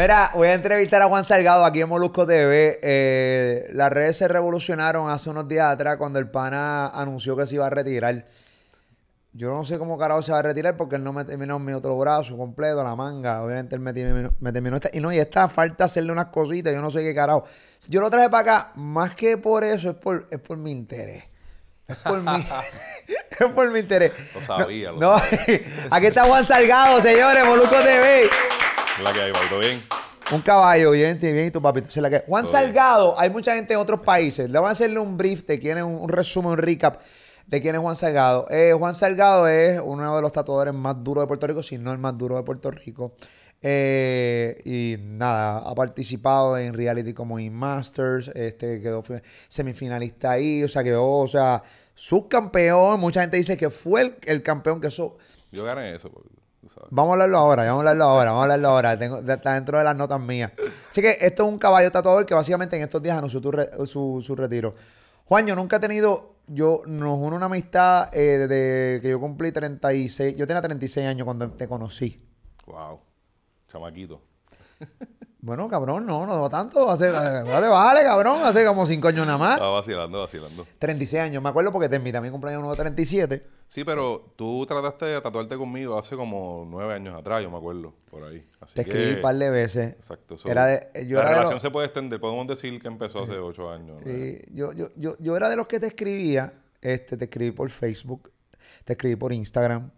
Mira, voy a entrevistar a Juan Salgado aquí en Molusco TV. Eh, las redes se revolucionaron hace unos días atrás cuando el pana anunció que se iba a retirar. Yo no sé cómo carajo se va a retirar porque él no me terminó mi otro brazo completo, la manga. Obviamente él me terminó, me terminó esta. Y no, y esta falta hacerle unas cositas, yo no sé qué carajo. Yo lo traje para acá, más que por eso, es por, es por mi interés. Es por mi, es por mi interés. Lo sabía, lo No, aquí está Juan Salgado, señores, Molusco TV. La que hay, ¿todo bien? Un caballo, bien, bien, y tu papito. Se la que... Juan Todo bien. Salgado, hay mucha gente en otros países. Le voy a hacerle un brief de quién es, un, un resumen, un recap de quién es Juan Salgado. Eh, Juan Salgado es uno de los tatuadores más duros de Puerto Rico, si no el más duro de Puerto Rico. Eh, y nada, ha participado en reality como In Masters, este, quedó fi- semifinalista ahí, o sea, quedó, o sea, subcampeón. Mucha gente dice que fue el, el campeón que eso. Yo gané eso, porque. Vamos a hablarlo ahora, vamos a hablarlo ahora, vamos a hablarlo ahora. Tengo, está dentro de las notas mías. Así que esto es un caballo tatuador que básicamente en estos días anunció re- su, su retiro. Juan, yo nunca he tenido, yo nos une una amistad eh, desde que yo cumplí 36, yo tenía 36 años cuando te conocí. Wow. Chamaquito. Bueno, cabrón, no, no tanto, hace, no te vale, cabrón, hace como 5 años nada más. Estaba vacilando, vacilando. 36 años, me acuerdo porque te mi cumpleaños nuevo 37. Sí, pero tú trataste de tatuarte conmigo hace como nueve años atrás, yo me acuerdo, por ahí. Así Te que- escribí un par de veces. Exacto. so, Era de- yo la era de relación los- se puede extender, podemos decir que empezó hace ocho años. ¿no? Sí, yo, yo, yo, yo era de los que te escribía, este, te escribí por Facebook, te escribí por Instagram,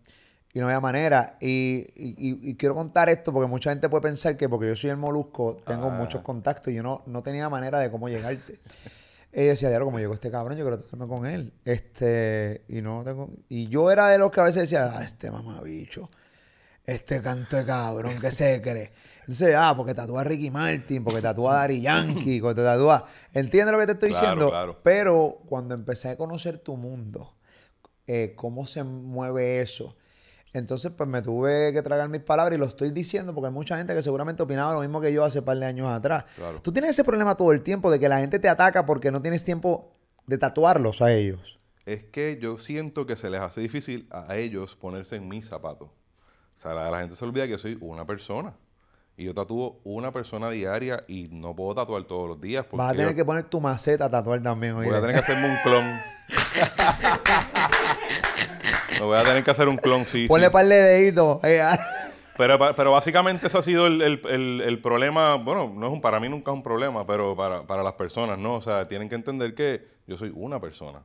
y no había manera. Y, y- quiero contar esto porque mucha gente puede pensar que porque yo soy el molusco, tengo Ah. muchos contactos y yo no, no tenía manera de cómo llegarte. Ella decía, diablo, como llegó este cabrón, yo quiero tratarme con él. Este, y no tengo. Y yo era de los que a veces decía, ah, este mamabicho, este canto de cabrón, ¿qué se cree? Entonces, ah, porque tatúa a Ricky Martin, porque tatúa a Daddy Yankee, porque te tatúa. ¿Entiendes lo que te estoy Claro, diciendo? claro. Pero cuando empecé a conocer tu mundo, eh, cómo se mueve eso. Entonces, pues me tuve que tragar mis palabras y lo estoy diciendo porque hay mucha gente que seguramente opinaba lo mismo que yo hace par de años atrás. Claro. Tú tienes ese problema todo el tiempo de que la gente te ataca porque no tienes tiempo de tatuarlos a ellos. Es que yo siento que se les hace difícil a ellos ponerse en mis zapatos. O sea, la, la gente se olvida que yo soy una persona. Y yo tatúo una persona diaria y no puedo tatuar todos los días. Porque Vas a tener yo que poner tu maceta a tatuar también. voy oíste. a tener que hacerme un clon. Me voy a tener que hacer un clon, sí. Ponle sí. par de deditos. eh, ah. Pero, pero básicamente ese ha sido el, el- el- el problema, bueno, no es un, para mí nunca es un problema, pero para, para las personas, ¿no? O sea, tienen que entender que yo soy una persona.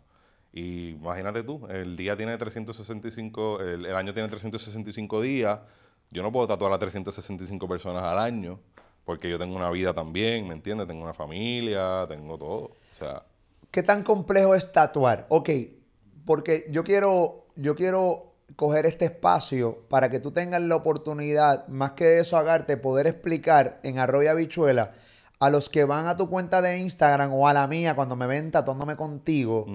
Y imagínate tú, el día tiene 365, el, el año tiene 365 días, yo no puedo tatuar a 365 personas al año, porque yo tengo una vida también, ¿me entiendes? Tengo una familia, tengo todo. O sea, ¿Qué tan complejo es tatuar? Ok, porque yo quiero, yo quiero coger este espacio para que tú tengas la oportunidad, más que de eso hagarte, poder explicar en Arroyo Habichuela a los que van a tu cuenta de Instagram o a la mía cuando me ven tatuándome contigo.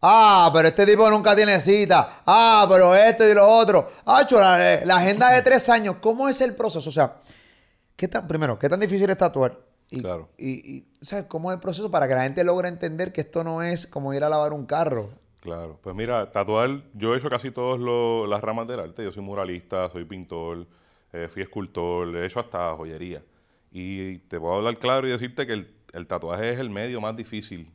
Ah, pero este tipo nunca tiene cita. Ah, pero esto y lo otro. Ah, la, la agenda de tres años. ¿Cómo es el proceso? O sea, ¿qué tan, primero, qué tan difícil es tatuar? Y, Claro. y, y, ¿sabes cómo es el proceso para que la gente logre entender que esto no es como ir a lavar un carro? Claro, pues mira, tatuar, yo he hecho casi todas las ramas del arte. Yo soy muralista, soy pintor, eh, fui escultor, he hecho hasta joyería. Y te puedo hablar claro y decirte que el, el tatuaje es el medio más difícil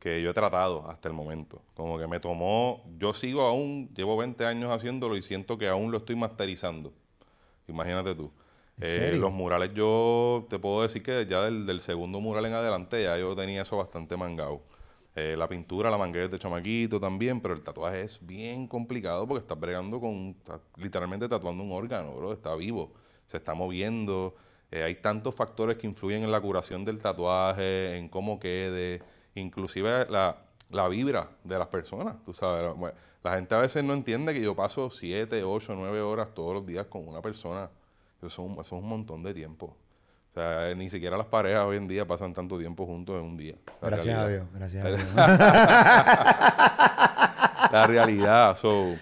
que yo he tratado hasta el momento. Como que me tomó, yo sigo aún, llevo 20 años haciéndolo y siento que aún lo estoy masterizando. Imagínate tú. ¿En Eh, serio? los murales, yo te puedo decir que ya del, del segundo mural en adelante ya yo tenía eso bastante mangado. Eh, la pintura, la manguera de chamaquito también, pero el tatuaje es bien complicado porque estás bregando con, literalmente tatuando un órgano, bro, está vivo, se está moviendo. Eh, hay tantos factores que influyen en la curación del tatuaje, en cómo quede, inclusive la, la vibra de las personas, tú sabes. La gente a veces no entiende que yo paso 7, 8, 9 horas todos los días con una persona. Eso es un, eso es un montón de tiempo. O sea, ni siquiera las parejas hoy en día pasan tanto tiempo juntos en un día. Gracias a realidad. Dios, gracias a Dios. La realidad. So,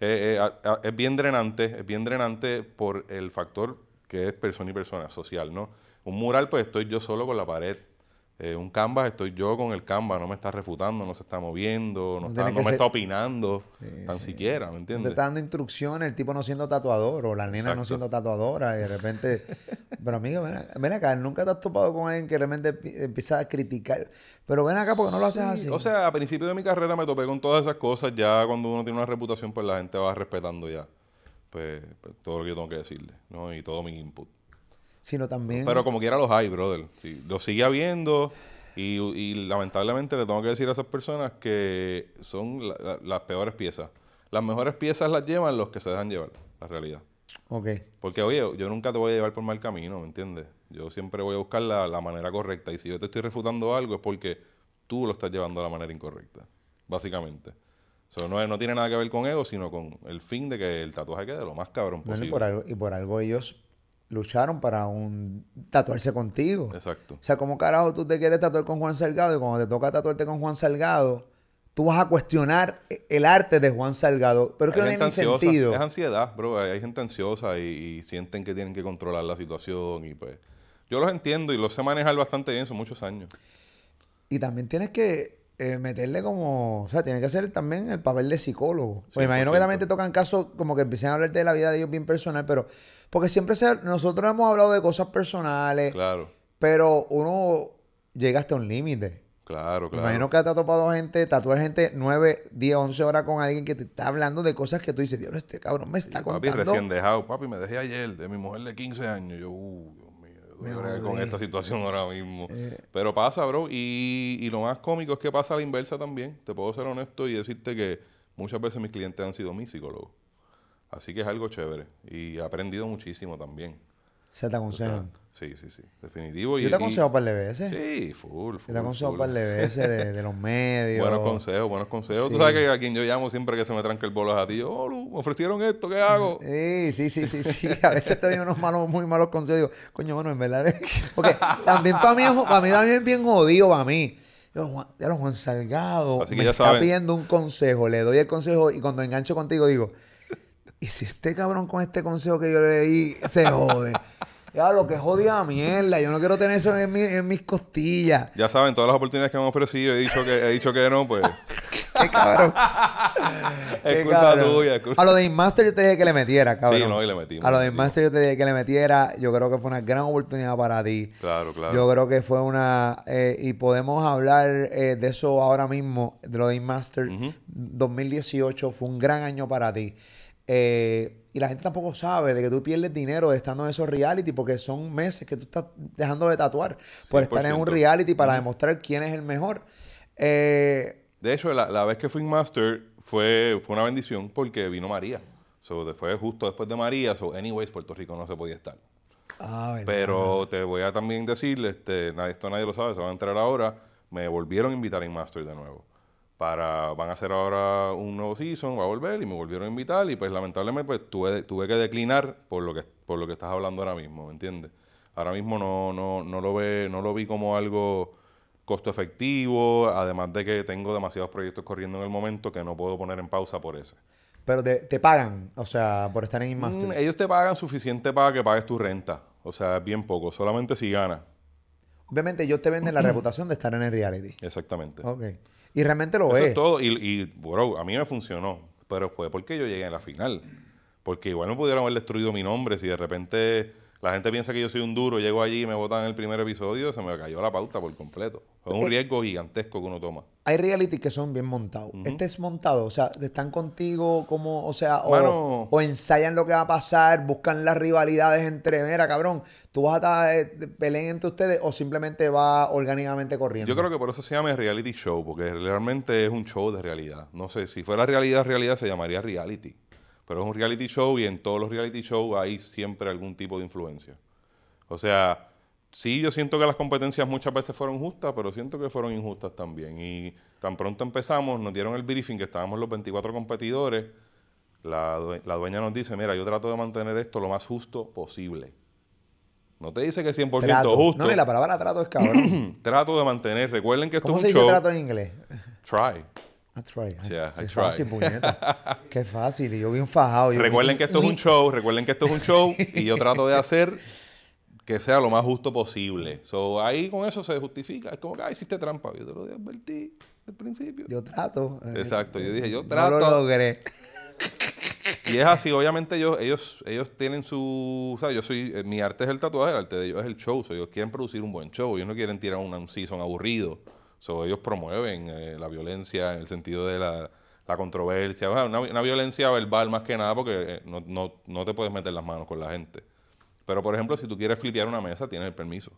eh, eh, a- a- es bien drenante, es bien drenante por el factor que es persona y persona, social, ¿no? Un mural, pues estoy yo solo con la pared. Eh, un canvas, estoy yo con el canvas, no me está refutando, no se está moviendo, no, No está- no me ser- está opinando, Sí, tan sí. siquiera, ¿me Te entiendes? está dando instrucciones, el tipo no siendo tatuador o la nena no siendo tatuadora y de repente Pero amigo, ven acá, ven acá, nunca te has topado con alguien que realmente pi- empieza a criticar. Pero ven acá porque no lo haces así. O sea, a principio de mi carrera me topé con todas esas cosas. Ya cuando uno tiene una reputación, pues la gente va respetando ya. Pues, pues, todo lo que yo tengo que decirle, ¿no? Y todo mi input. Sino también. Pero como quiera los hay, brother. Sí, lo sigue habiendo y, y lamentablemente le tengo que decir a esas personas que son la- la- las peores piezas. Las mejores piezas las llevan los que se dejan llevar, la realidad. Ok. Porque, oye, yo nunca te voy a llevar por mal camino, ¿me entiendes? Yo siempre voy a buscar la, la manera correcta. Y si yo te estoy refutando algo es porque tú lo estás llevando a la manera incorrecta, básicamente. Eso no, no tiene nada que ver con ego, sino con el fin de que el tatuaje quede lo más cabrón Bueno, y, posible. por algo, y por algo ellos lucharon para un tatuarse contigo. Exacto. O sea, ¿cómo carajo tú te quieres tatuar con Juan Salgado y cuando te toca tatuarte con Juan Salgado, tú vas a cuestionar el arte de Juan Salgado? Pero es que no tiene ansiosa, sentido. Es ansiedad, bro. Hay gente ansiosa y, y sienten que tienen que controlar la situación y pues... Yo los entiendo y los sé manejar bastante bien, son muchos años. Y también tienes que eh, meterle como, o sea, tienes que hacer también el papel de psicólogo. Pues imagino que 100%. también te tocan casos como que empiecen a hablarte de la vida de ellos bien personal, pero porque siempre se, nosotros hemos hablado de cosas personales, Claro, pero uno llega hasta un límite. claro, Me claro. Imagino que te ha topado gente, tatuar gente 9, 10, 11 horas con alguien que te está hablando de cosas que tú dices, Dios, este cabrón me está Papi, contando. recién dejado. Papi, me dejé ayer de mi mujer de 15 años. Yo, uh, Dios mío, Me yo con esta situación ahora mismo. Eh. Pero pasa, bro. Y, y lo más cómico es que pasa a la inversa también. Te puedo ser honesto y decirte que muchas veces mis clientes han sido mis psicólogos. Así que es algo chévere. Y he aprendido muchísimo también. Se te O sea, aconsejan. sí, sí, sí. Definitivo. Y, Yo te y- aconsejo un par de veces. Sí, full, full. Yo te aconsejo un full. par de veces de, de los medios. Buenos consejos, buenos consejos. Sí. Tú sabes que a quien yo llamo siempre que se me tranca el bolo es a ti. Oh, Lu, me ofrecieron esto, ¿qué hago? Sí, sí, sí, sí, sí. A veces te doy unos malos, muy malos consejos. Digo, coño, bueno, en verdad. Porque también para mí, para mí también es bien jodido para mí. Yo, Juan, ya lo Juan Salgado Así que me ya está saben. pidiendo un consejo. Le doy el consejo y cuando engancho contigo digo, ¿y si este cabrón con este consejo que yo le di se jode? Ya, lo que jodida mierda. Yo no quiero tener eso en, mi- en mis costillas. Ya saben, todas las oportunidades que me han ofrecido, he dicho que, he dicho que no, pues Qué cabrón. es Qué culpa cabrón. tuya. es culpa- A lo de Inmaster yo te dije que le metiera, cabrón. Sí, no, y le metimos, A lo de. Inmaster yo te dije que le metiera. Yo creo que fue una gran oportunidad para ti. Claro, claro. Yo creo que fue una... eh, y podemos hablar eh, de eso ahora mismo, de lo de Inmaster. 2018 fue un gran año para ti. Eh, y la gente tampoco sabe de que tú pierdes dinero estando en esos reality porque son meses que tú estás dejando de tatuar por estar en un 100%. reality para demostrar quién es el mejor. Eh, De hecho, la, la vez que fui Master fue, fue una bendición porque vino María. So, fue justo después de María. So, anyways, Puerto Rico no se podía estar. ah. Pero te voy a también decir, este, nadie, esto nadie lo sabe, se van a enterar ahora. Me volvieron a invitar en Master de nuevo. Para, van a hacer ahora un nuevo season, va a volver y me volvieron a invitar y pues lamentablemente pues tuve, tuve que declinar por lo que, por lo que estás hablando ahora mismo, ¿me entiendes? Ahora mismo no, no, no, lo ve, no lo vi como algo costo efectivo, además de que tengo demasiados proyectos corriendo en el momento que no puedo poner en pausa por eso. Pero te, te pagan, o sea, por estar en Inmaster. Mm, ellos te pagan suficiente para que pagues tu renta, o sea, es bien poco, solamente si ganas. Obviamente ellos te venden la reputación de estar en el reality. Exactamente. Ok. Y realmente lo Eso es. todo. Y, y, bro, a mí me funcionó. Pero fue porque yo llegué a la final. Porque igual me pudieron haber destruido mi nombre. Si de repente la gente piensa que yo soy un duro, llego allí y me botan en el primer episodio, se me cayó la pauta por completo. Es un Eh, riesgo gigantesco que uno toma. Hay reality que son bien montados. Este es montado, o sea, están contigo como, o sea, o, Mano. o ensayan lo que va a pasar, buscan las rivalidades entre, mira, cabrón, tú vas a estar, eh, peleen entre ustedes o simplemente va orgánicamente corriendo. Yo creo que por eso se llama reality show, porque realmente es un show de realidad. No sé, si fuera realidad, realidad se llamaría reality. Pero es un reality show y en todos los reality shows hay siempre algún tipo de influencia. O sea, sí, yo siento que las competencias muchas veces fueron justas, pero siento que fueron injustas también. Y tan pronto empezamos, nos dieron el briefing que estábamos los 24 competidores. La, due- la dueña nos dice, mira, yo trato de mantener esto lo más justo posible. No te dice que 100% Trato. justo. No, ni la palabra trato es cabrón. Trato de mantener. Recuerden que esto ¿Cómo es se un dice show. trato en inglés? Try. I try. Ay, Yeah, I qué fácil, puñeta. Qué fácil. Y yo bien fajado. Yo Recuerden que esto es un show. Recuerden que esto es un show. y yo trato de hacer que sea lo más justo posible. So, ahí con eso se justifica. Es como que, ah, hiciste trampa. Yo te lo advertí al principio. Yo trato. eh, Exacto. Yo dije, yo No trato. lo logré. Y es así, obviamente ellos, ellos, ellos tienen su, o sea, yo soy, eh, mi arte es el tatuaje, el arte de ellos es el show, so, ellos quieren producir un buen show, ellos no quieren tirar un, un season aburrido, so, ellos promueven eh, la violencia en el sentido de la, la controversia, una, una violencia verbal más que nada porque eh, no, no, no te puedes meter las manos con la gente. Pero por ejemplo, si tú quieres flipear una mesa, tienes el permiso.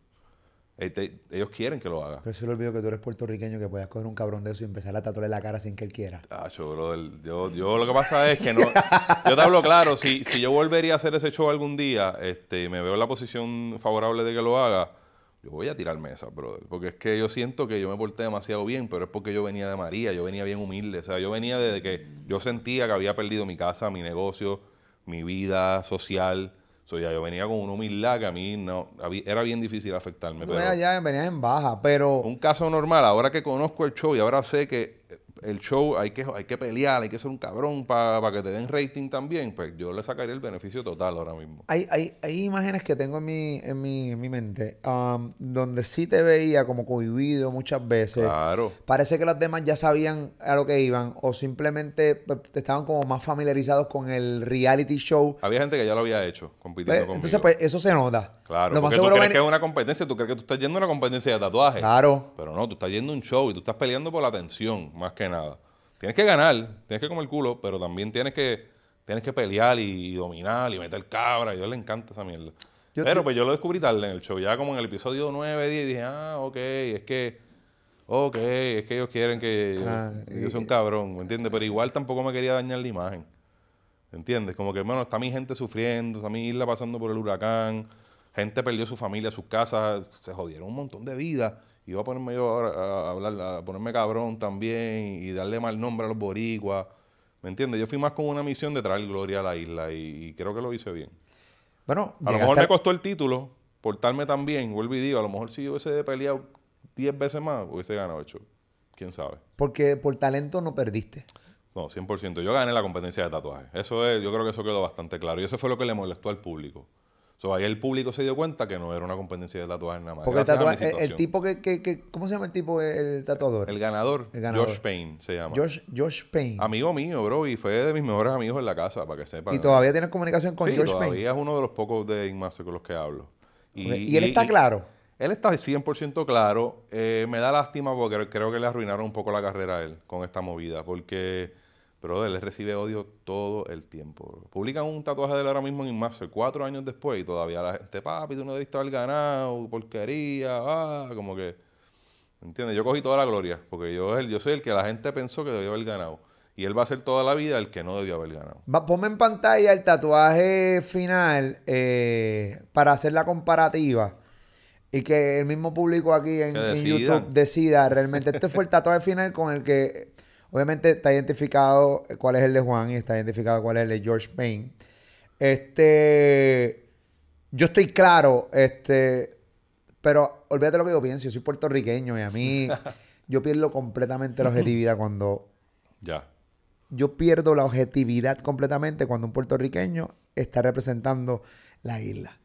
Eh, te- ellos quieren que lo hagas. Pero se le olvidó que tú eres puertorriqueño, que puedas coger un cabrón de eso y empezar a tatuarle la cara sin que él quiera. Brother, yo, yo lo que pasa es que no. Yo te hablo claro, si, si yo volvería a hacer ese show algún día, este, me veo en la posición favorable de que lo haga, yo voy a tirar mesa, brother. Porque es que yo siento que yo me porté demasiado bien, pero es porque yo venía de María, yo venía bien humilde. O sea, yo venía desde que yo sentía que había perdido mi casa, mi negocio, mi vida social. So, ya yo venía con una humildad que a mí no, era bien difícil afectarme. Pero venías en baja, pero un caso normal, ahora que conozco el show y ahora sé que el show hay que, hay que pelear, hay que ser un cabrón para que te den rating también, pues yo le sacaría el beneficio total ahora mismo. hay, hay, hay imágenes que tengo en mi, en mi, en mi mente um, donde sí te veía como cohibido muchas veces. Claro. Parece que los demás ya sabían a lo que iban o simplemente pues, estaban como más familiarizados con el reality show. Había gente que ya lo había hecho, compitiendo Pues, conmigo. entonces, pues eso se nota. Claro, Lo más porque tú crees ven- que es una competencia, tú crees que tú estás yendo a una competencia de tatuaje. Claro. Pero no, tú estás yendo a un show y tú estás peleando por la atención, más que nada. Tienes que ganar, tienes que comer culo, pero también tienes que, tienes que pelear y, dominar y meter cabra. Y a Dios le encanta esa mierda. Yo- pero pues yo lo descubrí tarde en el show. Ya como en el episodio 9, 10, dije, ah, ok, es que, ok, es que ellos quieren que yo- Ah, yo, sea un cabrón, ¿me entiendes? Pero igual tampoco me quería dañar la imagen. ¿Entiendes? Como que, bueno, está mi gente sufriendo, está mi isla pasando por el huracán, gente perdió su familia, sus casas, se jodieron un montón de vidas. Y iba a ponerme yo ahora a hablar, a ponerme cabrón también y darle mal nombre a los boricuas. ¿Me entiendes? Yo fui más con una misión de traer gloria a la isla y, y creo que lo hice bien. Bueno, A lo mejor a- me costó el título portarme tan bien, vuelvo y digo, a lo mejor si yo hubiese peleado 10 veces más, hubiese ganado el show. ¿Quién sabe? porque por talento no perdiste. No, 100%. Yo gané la competencia de tatuaje. Eso es, yo creo que eso quedó bastante claro. Y eso fue lo que le molestó al público. So, ahí el público se dio cuenta que no era una competencia de tatuaje nada más. Porque el, gracias a mi tatua- el- tipo que, que, que- ¿Cómo se llama el tipo, el tatuador? El ganador, El ganador. Josh Payne se llama. Josh, Josh Payne. Amigo mío, bro, y fue de mis mejores amigos en la casa, para que sepan. y todavía tienes comunicación con sí, Josh todavía Payne. es uno de los pocos de Inmaster con los que hablo. Ok, Y, él está claro. Él está 100% claro. Eh, me da lástima porque creo que le arruinaron un poco la carrera a él con esta movida. Porque, pero él recibe odio todo el tiempo. Publican un tatuaje de él ahora mismo en Inmaster, cuatro años después, y todavía la gente, papi, tú no debiste haber ganado, porquería, ah, como que. ¿Entiendes? Yo cogí toda la gloria, porque yo, yo soy el que la gente pensó que debió haber ganado. Y él va a ser toda la vida el que no debió haber ganado. Va, ponme en pantalla el tatuaje final eh, para hacer la comparativa y que el mismo público aquí en, en. YouTube decida realmente. Este fue el tatuaje final con el que obviamente está identificado cuál es el de Juan y está identificado cuál es el de George Payne. Este, yo estoy claro, este, pero olvídate lo que yo pienso. Yo soy puertorriqueño y a mí yo pierdo completamente la objetividad cuando Ya. yo pierdo la objetividad completamente cuando un puertorriqueño está representando la isla.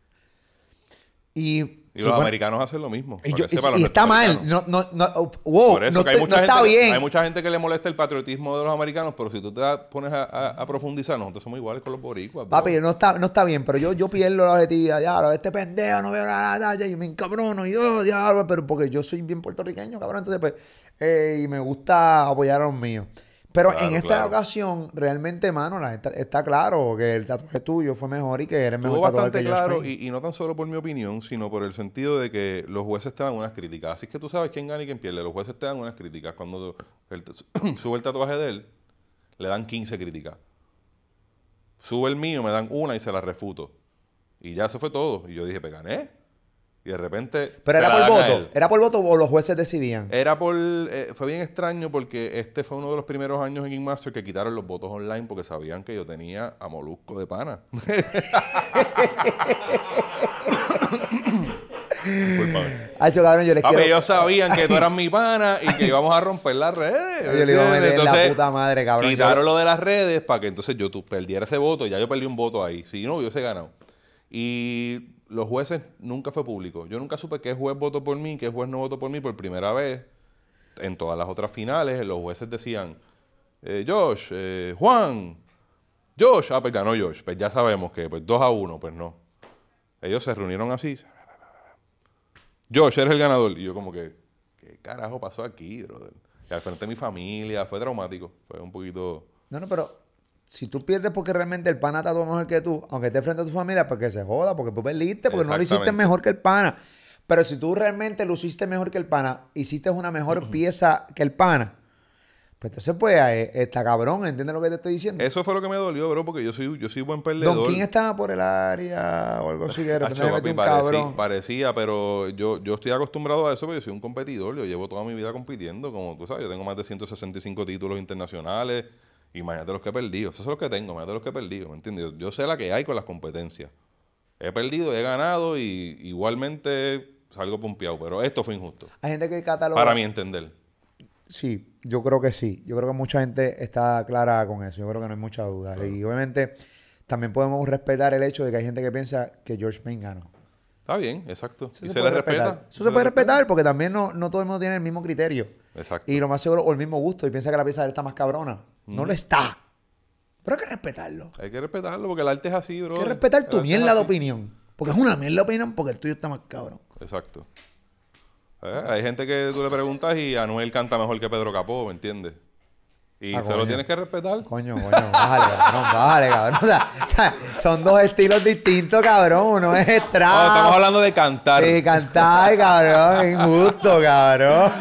Y, Y los americanos hacen lo mismo. y yo- está mal. No, no, no, wow, Por eso no, que hay está- mucha, no está gente, bien. hay mucha gente que le molesta el patriotismo de los americanos, pero si tú te pones a, a- a profundizar, nosotros somos iguales con los boricuas. bro. Papi, no está, no está bien, pero yo, yo pierdo la objetividad. Ya, este pendejo no veo nada, y me encabrono, y yo, diablo, pero porque yo soy bien puertorriqueño, cabrón. Entonces, pues, eh, y me gusta apoyar a los míos. Pero Claro, en esta claro. ocasión, realmente, mano, la gente- está claro que el tatuaje tuyo fue mejor y que eres mejor Estuvo tatuador bastante que claro, y, y no tan solo por mi opinión, sino por el sentido de que los jueces te dan unas críticas. Así que tú sabes quién gana y quién pierde. Los jueces te dan unas críticas. Cuando el- sube el tatuaje de él, le dan 15 críticas. Sube el mío, me dan una y se la refuto. Y ya eso fue todo. Y yo dije, pues gané. Y de repente. Pero era por voto. Era por voto o los jueces decidían. Era por. eh, fue bien extraño porque este fue uno de los primeros años en Inmaster que quitaron los votos online porque sabían que yo tenía a Molusco de pana. Hacho, cabrón, yo les Papi, quiero. ellos sabían que tú eras mi pana y que íbamos a romper las redes. Yo le iba a meter la puta madre, cabrón. Quitaron Yo- lo de las redes para que entonces yo tu- perdiera ese voto. Ya yo perdí un voto ahí. Si no, yo hubiese ganado. Y los jueces nunca fue público. Yo nunca supe qué juez votó por mí, qué juez no votó por mí por primera vez. En todas las otras finales, los jueces decían, eh, Josh, eh, Juan, Josh, ah, pues ganó Josh. Pues ya sabemos que, pues 2 a 1, pues no. Ellos se reunieron así. Josh, eres el ganador. Y yo como que, ¿qué carajo pasó aquí, brother? Y al frente de mi familia, fue traumático. Fue un poquito... No, no, pero si tú pierdes porque realmente el pana está todo mejor que tú, aunque esté frente a tu familia, porque se joda, porque tú perdiste, porque no lo hiciste mejor que el pana. Pero si tú realmente lo hiciste mejor que el pana, hiciste una mejor pieza que el pana, pues entonces pues eh, está cabrón, ¿entiendes lo que te estoy diciendo? Eso fue lo que me dolió, bro, porque yo soy, yo soy buen perdedor. Don King estaba por el área o algo así, que Acho, papi, un parecía, cabrón. parecía, pero yo, yo estoy acostumbrado a eso porque yo soy un competidor. Yo llevo toda mi vida compitiendo, como tú sabes. Yo tengo más de 165 títulos internacionales. Imagínate los que he perdido. Esos son los que tengo, imagínate los que he perdido, ¿me entiendes? Yo, yo sé la que hay con las competencias. He perdido, he ganado y igualmente salgo pompeado. Pero esto fue injusto, Hay gente que cataloga... para mi entender. Sí, yo creo que sí. Yo creo que mucha gente está clara con eso. Yo creo que no hay mucha duda. Y obviamente también podemos respetar el hecho de que hay gente que piensa que George Payne ganó. Está bien, exacto. Eso y se le respeta. Eso se puede respetar porque también no, no todo el mundo tiene el mismo criterio. Exacto. Y lo más seguro, o el mismo gusto, y piensa que la pieza de él está más cabrona. No lo está. Pero hay que respetarlo. Hay que respetarlo porque el arte es así, bro. Hay que respetar tu mierda de opinión. Porque es una mierda de opinión porque el tuyo está más cabrón. Exacto. Eh, Hay gente que tú le preguntas y Anuel canta mejor que Pedro Capó, ¿me entiendes? Y Ah, se lo tienes que respetar. Coño, coño, bájale, cabrón, bájale, cabrón. O sea, son dos estilos distintos, cabrón. Uno es trap. estamos hablando de cantar. Sí, cantar, cabrón. Injusto, cabrón.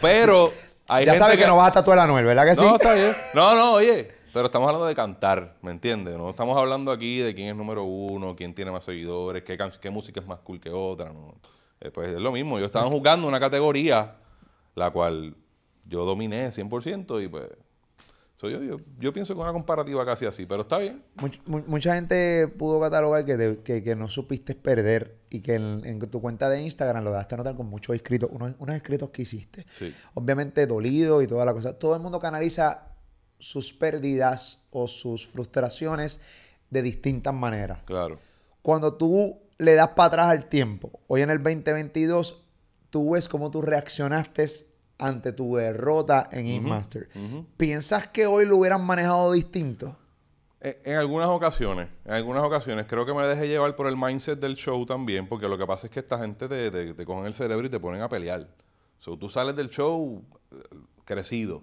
Pero hay ya gente sabes que... no vas a tatuar a Anuel, ¿verdad que sí? No, está bien. No, no, oye. Pero estamos hablando de cantar, ¿me entiendes? No estamos hablando aquí de quién es número uno, quién tiene más seguidores, qué, qué música es más cool que otra. No. Eh, pues es lo mismo. Yo estaba jugando una categoría la cual yo dominé 100% y pues... soy yo, yo, yo pienso que una comparativa casi así, pero está bien. Much- mu- mucha gente pudo catalogar que, te- que, que no supiste perder y que en, en tu cuenta de Instagram lo daste a notar con muchos escritos, unos, unos escritos que hiciste. Sí. Obviamente dolido y toda la cosa. Todo el mundo canaliza sus pérdidas o sus frustraciones de distintas maneras. Claro. Cuando tú le das para atrás al tiempo, hoy en el 2022, tú ves cómo tú reaccionaste ante tu derrota en Ink Master. ¿Piensas que hoy lo hubieran manejado distinto? En, en algunas ocasiones, en algunas ocasiones, creo que me dejé llevar por el mindset del show también, porque lo que pasa es que esta gente te, te, te cogen el cerebro y te ponen a pelear. So, tú sales del show eh, crecido,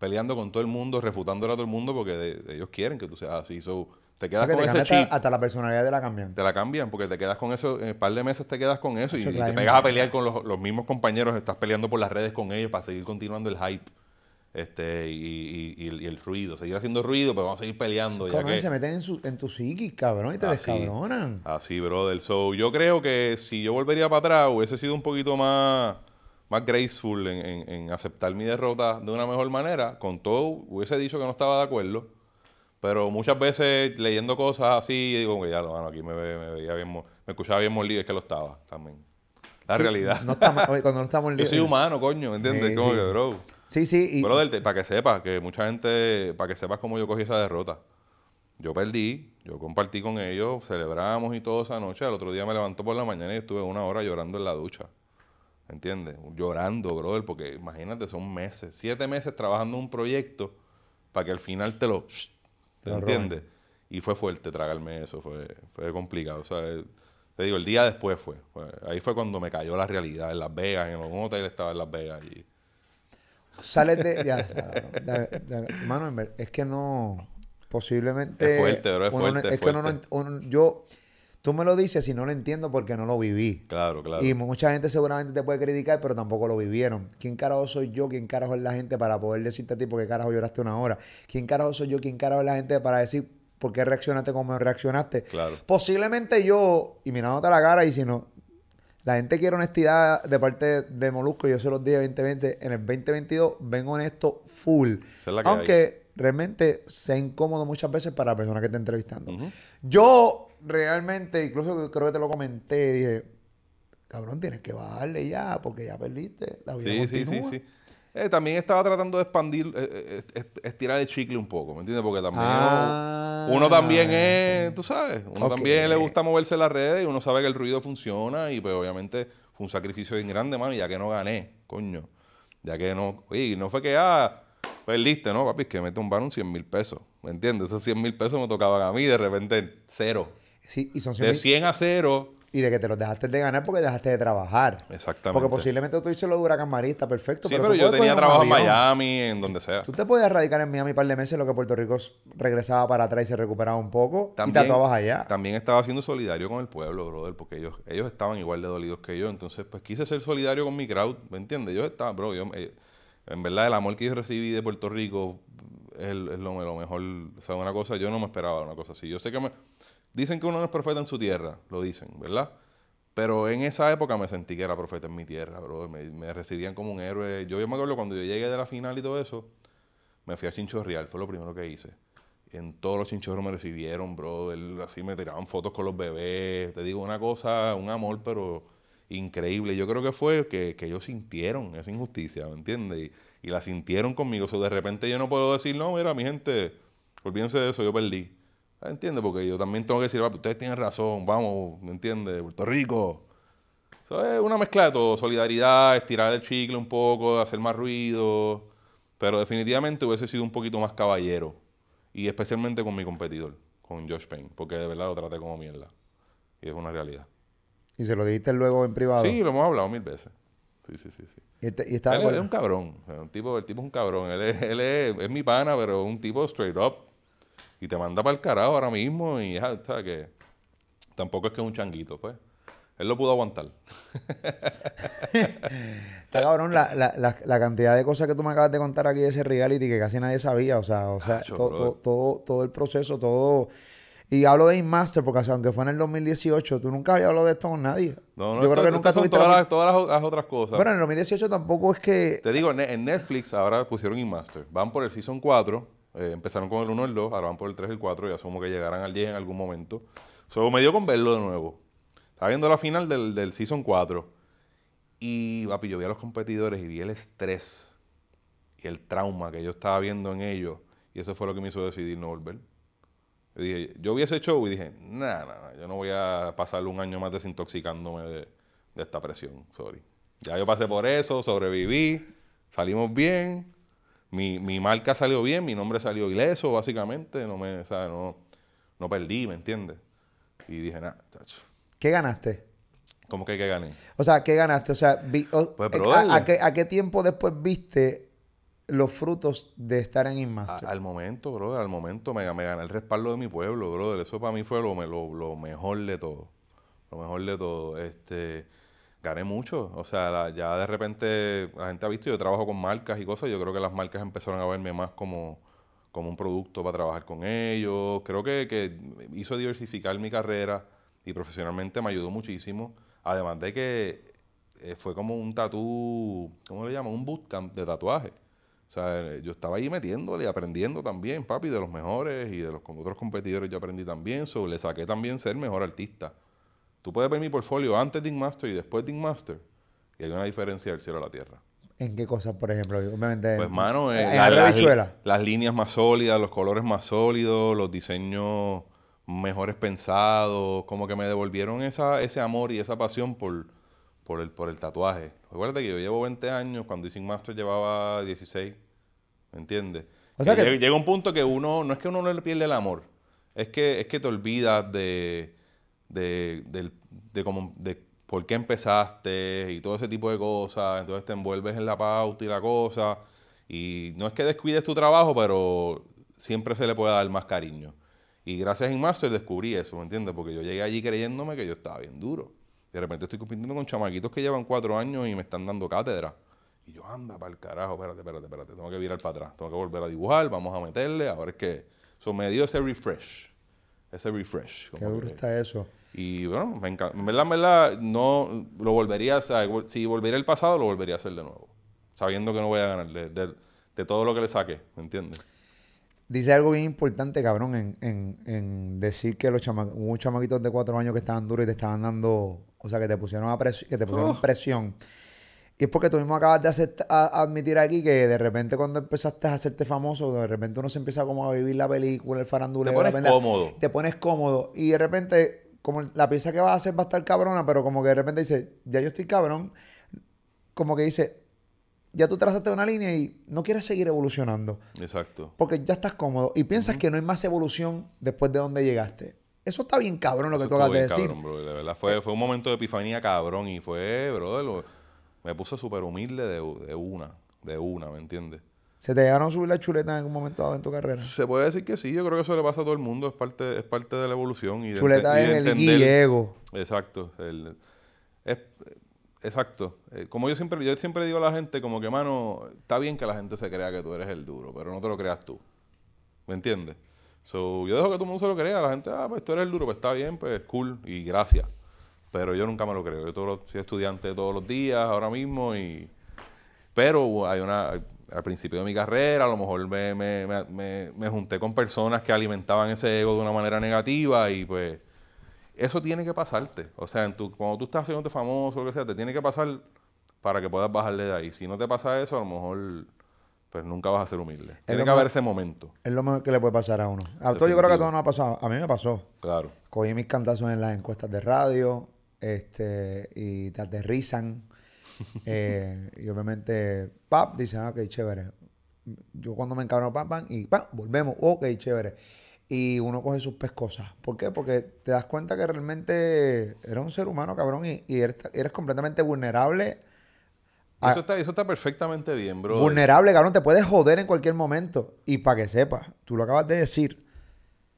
peleando con todo el mundo, refutándole a todo el mundo, porque de- de ellos quieren que tú seas así. So, te O quedas sea, que con te ese chip, hasta, hasta la personalidad de la cambian. te la cambian, porque te quedas con eso, en un par de meses te quedas con eso y, Eso te pegas a pelear con los, los mismos compañeros, estás peleando por las redes con ellos para seguir continuando el hype. Este, y, y- y el, y el ruido, seguir haciendo ruido, pero vamos a seguir peleando. ya que- se meten en, su, en tu psiquis, cabrón, y te Así. descabronan. Así, brother. So, yo creo que si yo volvería para atrás, hubiese sido un poquito más, más graceful en, en- en aceptar mi derrota de una mejor manera. Con todo, hubiese dicho que no estaba de acuerdo. Pero muchas veces leyendo cosas así, digo, que ya lo mano, aquí me, ve- me veía bien, me escuchaba bien molido, es que lo estaba también. La Sí, realidad. No cuando no estamos yo soy humano, coño, ¿me entiendes? Sí, Como sí, que, bro. Sí, sí. Y, Brother, para que sepas, que mucha gente, para que sepas cómo yo cogí esa derrota. Yo perdí, yo compartí con ellos, celebramos y todo esa noche. Al otro día me levantó por la mañana y estuve una hora llorando en la ducha. ¿Entiendes? Llorando, brother, porque imagínate, son meses, siete meses trabajando un proyecto para que al final te lo... Te lo ¿Entiendes? Y fue fuerte tragarme eso, fue, fue complicado. O sea, eh, te digo, el día después fue, fue- Ahí fue cuando me cayó la realidad, en Las Vegas, en un hotel estaba en Las Vegas y... sales de. Ya. Ya, ya, ver- es que no. Posiblemente. Es fuerte, bro, es uno fuerte, es es que uno fuerte. uno- yo. Tú me lo dices y no lo entiendo porque no lo viví. Claro, claro. Y mucha gente seguramente te puede criticar, pero tampoco lo vivieron. ¿Quién carajo soy yo? ¿Quién carajo es la gente para poder decirte a ti por qué carajo lloraste una hora? ¿Quién carajo soy yo? ¿Quién carajo es la gente para decir por qué reaccionaste como reaccionaste? Claro. Posiblemente yo, y mirándote a la cara, y si no, la gente quiere honestidad de parte de Molusco, yo se los dije 2020, en el 2022 vengo honesto full. Aunque realmente sea incómodo muchas veces para la persona que está entrevistando. Yo realmente, incluso creo que te lo comenté, dije, cabrón, tienes que bajarle ya, porque ya perdiste. La vida Sí, sí, sí, continúa. sí. Eh, también estaba tratando de expandir, eh, eh, estirar el chicle un poco, ¿me entiendes? Porque también Ah. uno, uno también es, tú sabes, uno también le gusta moverse en las redes y uno sabe que el ruido funciona y pues obviamente fue un sacrificio bien grande, mano, ya que no gané, coño. Ya que no, y no fue que, ah, Perdiste, ¿no, papi? Es que me tumbaron 100 mil pesos. ¿Me entiendes? Esos 100 mil pesos me tocaban a mí, de repente cero. Sí, y son De 100 a cero. Y de que te los dejaste de ganar porque dejaste de trabajar. Exactamente. Porque posiblemente tú dices lo de huracán marista, perfecto. Sí, pero, yo tenía trabajo en. Miami, en donde sea. Tú te podías radicar en Miami un par de meses, lo que Puerto Rico regresaba para atrás y se recuperaba un poco. y tatuabas allá. También estaba siendo solidario con el pueblo, brother, porque ellos, ellos estaban igual de dolidos que yo. Entonces, pues quise ser solidario con mi crowd, ¿me entiendes? Yo estaba, bro, yo, eh, en verdad el amor que yo recibí de Puerto Rico es, el- es lo, lo mejor. O sea, una cosa, yo no me esperaba una cosa así. Yo sé que me... Dicen que uno no es profeta en su tierra, lo dicen, ¿verdad? Pero en esa época me sentí que era profeta en mi tierra, bro. Me, recibían como un héroe. Yo, yo me acuerdo cuando yo llegué de la final y todo eso, me fui a Chinchorreal, fue lo primero que hice. En todos los chinchorros me recibieron, bro. Así me tiraban fotos con los bebés. Te digo una cosa, un amor, pero increíble. Yo creo que fue que, que ellos sintieron esa injusticia, ¿me entiendes? Y, la sintieron conmigo. O de repente yo no puedo decir, no, mira, mi gente, olvídense de eso, yo perdí. ¿Entiendes? Porque yo también tengo que decir, "Papi, ustedes tienen razón, vamos, ¿me entiendes? Puerto Rico. Eso es una mezcla de todo, solidaridad, estirar el chicle un poco, hacer más ruido, pero definitivamente hubiese sido un poquito más caballero, y especialmente con mi competidor, con Josh Payne, porque de verdad lo traté como mierda, y es una realidad. Y se lo dijiste luego en privado. Sí, lo hemos hablado mil veces. Sí, sí, sí, sí. Y, este- y Él de es- un cabrón, o sea, un tipo, el tipo es un cabrón, él es, él es, es mi pana, pero un tipo straight up, y te manda para el carajo ahora mismo, y ya, ¿sabes que Tampoco es que es un changuito, pues. Él lo pudo aguantar. Está cabrón la, la, la, la cantidad de cosas que tú me acabas de contar aquí de ese reality que casi nadie sabía. O sea, o sea Acho, to- brother. to- todo, todo el proceso, todo. Y hablo de Inmaster porque o sea, aunque fue en el 2018, tú nunca habías hablado de esto con nadie. No, no, Yo creo que nunca son todas, la- las, todas las, otras cosas. Bueno, en el 2018 tampoco es que. Te digo, en en Netflix ahora pusieron Inmaster. Van por el Season 4. Eh, empezaron con el 1 y el 2. Ahora van por el 3 y el 4. Y asumo que llegarán al 10 en algún momento. Solo me dio con verlo de nuevo. Estaba viendo la final del, del Season 4. Y, papi, yo vi a los competidores y vi el estrés y el trauma que yo estaba viendo en ellos. Y eso fue lo que me hizo decidir no volver. Yo, dije, yo vi ese show y dije, nada, nada, yo no voy a pasar un año más desintoxicándome de, de esta presión. Sorry. Ya yo pasé por eso, sobreviví, salimos bien. Mi, mi marca salió bien, mi nombre salió ileso, básicamente. No me, sea, no, no perdí, ¿me entiendes? Y dije, nada, chacho, ¿Qué ganaste? ¿cómo que, que gané? O sea, ¿qué ganaste? O sea, vi- o- Pues, eh. ¿a, a qué, a qué tiempo después viste los frutos de estar en A- Inmaster? al momento, brother, al momento me, me gané el respaldo de mi pueblo, brother. Eso para mí fue lo, lo, lo mejor de todo. Lo mejor de todo. Este, gané mucho. O sea, ya de repente la gente ha visto, yo trabajo con marcas y cosas. Yo creo que las marcas empezaron a verme más como, como un producto para trabajar con ellos. Creo que, que hizo diversificar mi carrera y profesionalmente me ayudó muchísimo. Además de que eh, fue como un tatú, ¿cómo le llaman? Un bootcamp de tatuaje. O sea, yo estaba ahí metiéndole y aprendiendo también, papi, de los mejores y de los otros competidores yo aprendí también. So, le saqué también ser mejor artista. Tú puedes ver mi portfolio antes de Ink Master y después de Ink Master. Y hay una diferencia del cielo a la tierra. ¿En qué cosas, por ejemplo? Obviamente. Pues, mano, eh, en la- y las, las líneas más sólidas, los colores más sólidos, los diseños mejores pensados, como que me devolvieron esa, ese amor y esa pasión por, por, el, por el tatuaje. Recuerda que yo llevo 20 años, cuando Ink Master llevaba 16, ¿me entiendes? O sea Que que- llega, llega un punto que uno, no es que uno no le pierde el amor, es que, es que te olvidas de, de, del- de cómo, de por qué empezaste y todo ese tipo de cosas. Entonces te envuelves en la pauta y la cosa. Y no es que descuides tu trabajo, pero siempre se le puede dar más cariño. Y gracias a Inmaster descubrí eso, ¿me entiendes? Porque yo llegué allí creyéndome que yo estaba bien duro. De repente estoy compitiendo con chamaquitos que llevan cuatro años y me están dando cátedra. Y yo, anda para el carajo, espérate, espérate, espérate. Tengo que virar para atrás. Tengo que volver a dibujar, vamos a meterle. Ahora es que eso me dio ese refresh. Ese refresh. Qué duro que- está eso. Y bueno, me encanta. En verdad, en verdad, no lo volvería a hacer. Si volviera el pasado, lo volvería a hacer de nuevo. Sabiendo que no voy a ganar de, de- de todo lo que le saqué, ¿me entiendes? Dice algo bien importante, cabrón, en, en, en decir que los chama hubo chamaquitos de cuatro años que estaban duros y te estaban dando, o sea, que te pusieron a presi- que te pusieron Oh. presión. Y es porque tú mismo acabas de a- admitir aquí que de repente cuando empezaste a hacerte famoso, de repente uno se empieza como a vivir la película, el faranduleo. Te pones cómodo. Te pones cómodo. Y de repente, como la pieza que vas a hacer va a estar cabrona, pero como que de repente dice, ya yo estoy cabrón, como que dice, ya tú trazaste una línea y no quieres seguir evolucionando. Exacto. Porque ya estás cómodo y piensas que no hay más evolución después de donde llegaste. Eso está bien cabrón lo que tú acabas de decir. cabrón, bro. De verdad, fue, fue un momento de epifanía cabrón y fue, brother, lo- me puso súper humilde de, de una, de una, ¿me entiendes? ¿Se te llegaron a subir la chuleta en algún momento dado en tu carrera? Se puede decir que sí, yo creo que eso le pasa a todo el mundo, es parte, es parte de la evolución. Y de Chuleta y es de el Guillego. Exacto. el- es- exacto. Eh, Como yo siempre, yo siempre digo a la gente, como que, mano, está bien que la gente se crea que tú eres el duro, pero no te lo creas tú. ¿Me entiendes? So, yo dejo que todo el mundo se lo crea. La gente, ah, pues tú eres el duro, pues está bien, pues cool y gracias. Pero yo nunca me lo creo. Yo todos los- soy estudiante todos los días, ahora mismo, y... Pero hay una... Al principio de mi carrera, a lo mejor me, me, me, me- junté con personas que alimentaban ese ego de una manera negativa y pues eso tiene que pasarte. O sea, en tu, cuando tú estás haciéndote famoso o lo que sea, te tiene que pasar para que puedas bajarle de ahí. Si no te pasa eso, a lo mejor pues nunca vas a ser humilde. Tiene lo que haber ese momento. Es lo mejor que le puede pasar a uno. A todo yo creo que a todos nos ha pasado. A mí me pasó. Claro. Cogí mis cantazos en las encuestas de radio este, y te aterrizan. Eh, y obviamente, pap, dicen, ah, ok, chévere. Yo cuando me encabrono, pam, pam, y pam, volvemos, ok, chévere. Y uno coge sus pescosas. ¿Por qué? Porque te das cuenta que realmente eres un ser humano, cabrón, y, y eres, eres completamente vulnerable. Eso está, eso está perfectamente bien, bro. Vulnerable, cabrón, te puedes joder en cualquier momento. Y para que sepas, tú lo acabas de decir.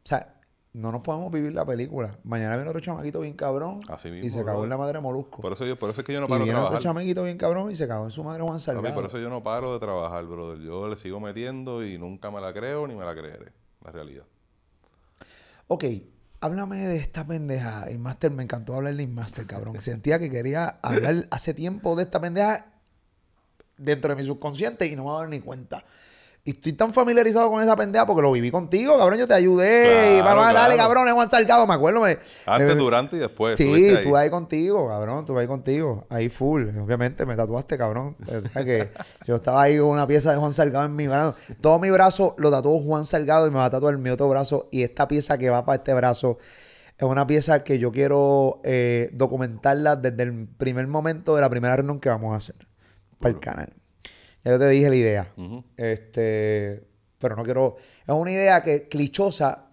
O sea, no nos podemos vivir la película. Mañana viene otro chamaquito bien cabrón Así y mismo, se cagó en la madre de Molusco. Por eso, yo, por eso es que yo no y paro de viene otro trabajar. chamaquito bien cabrón y se cagó en su madre Juan Papi, por eso yo no paro de trabajar, brother. Yo le sigo metiendo y nunca me la creo ni me la creeré. La realidad. Ok, háblame de esta pendeja. Master, me encantó hablar de Master, cabrón. Sentía que quería hablar hace tiempo de esta pendeja dentro de mi subconsciente y no me dado ni cuenta. Y estoy tan familiarizado con esa pendeja porque lo viví contigo, cabrón. Yo te ayudé. y Claro, dale, claro. cabrón, es Juan Salgado. Me acuerdo. Me, Antes, me- durante y después. Sí, ahí. estuve ahí contigo, cabrón. Estuve ahí contigo. Ahí full. Obviamente me tatuaste, cabrón. Que yo estaba ahí con una pieza de Juan Salgado en mi brazo. Todo mi brazo lo tatuó Juan Salgado y me va a tatuar mi otro brazo. Y esta pieza que va para este brazo es una pieza que yo quiero eh, documentarla desde el primer momento de la primera reunión que vamos a hacer para el canal. Ya yo te dije la idea. Este, pero no quiero. Es una idea que clichosa,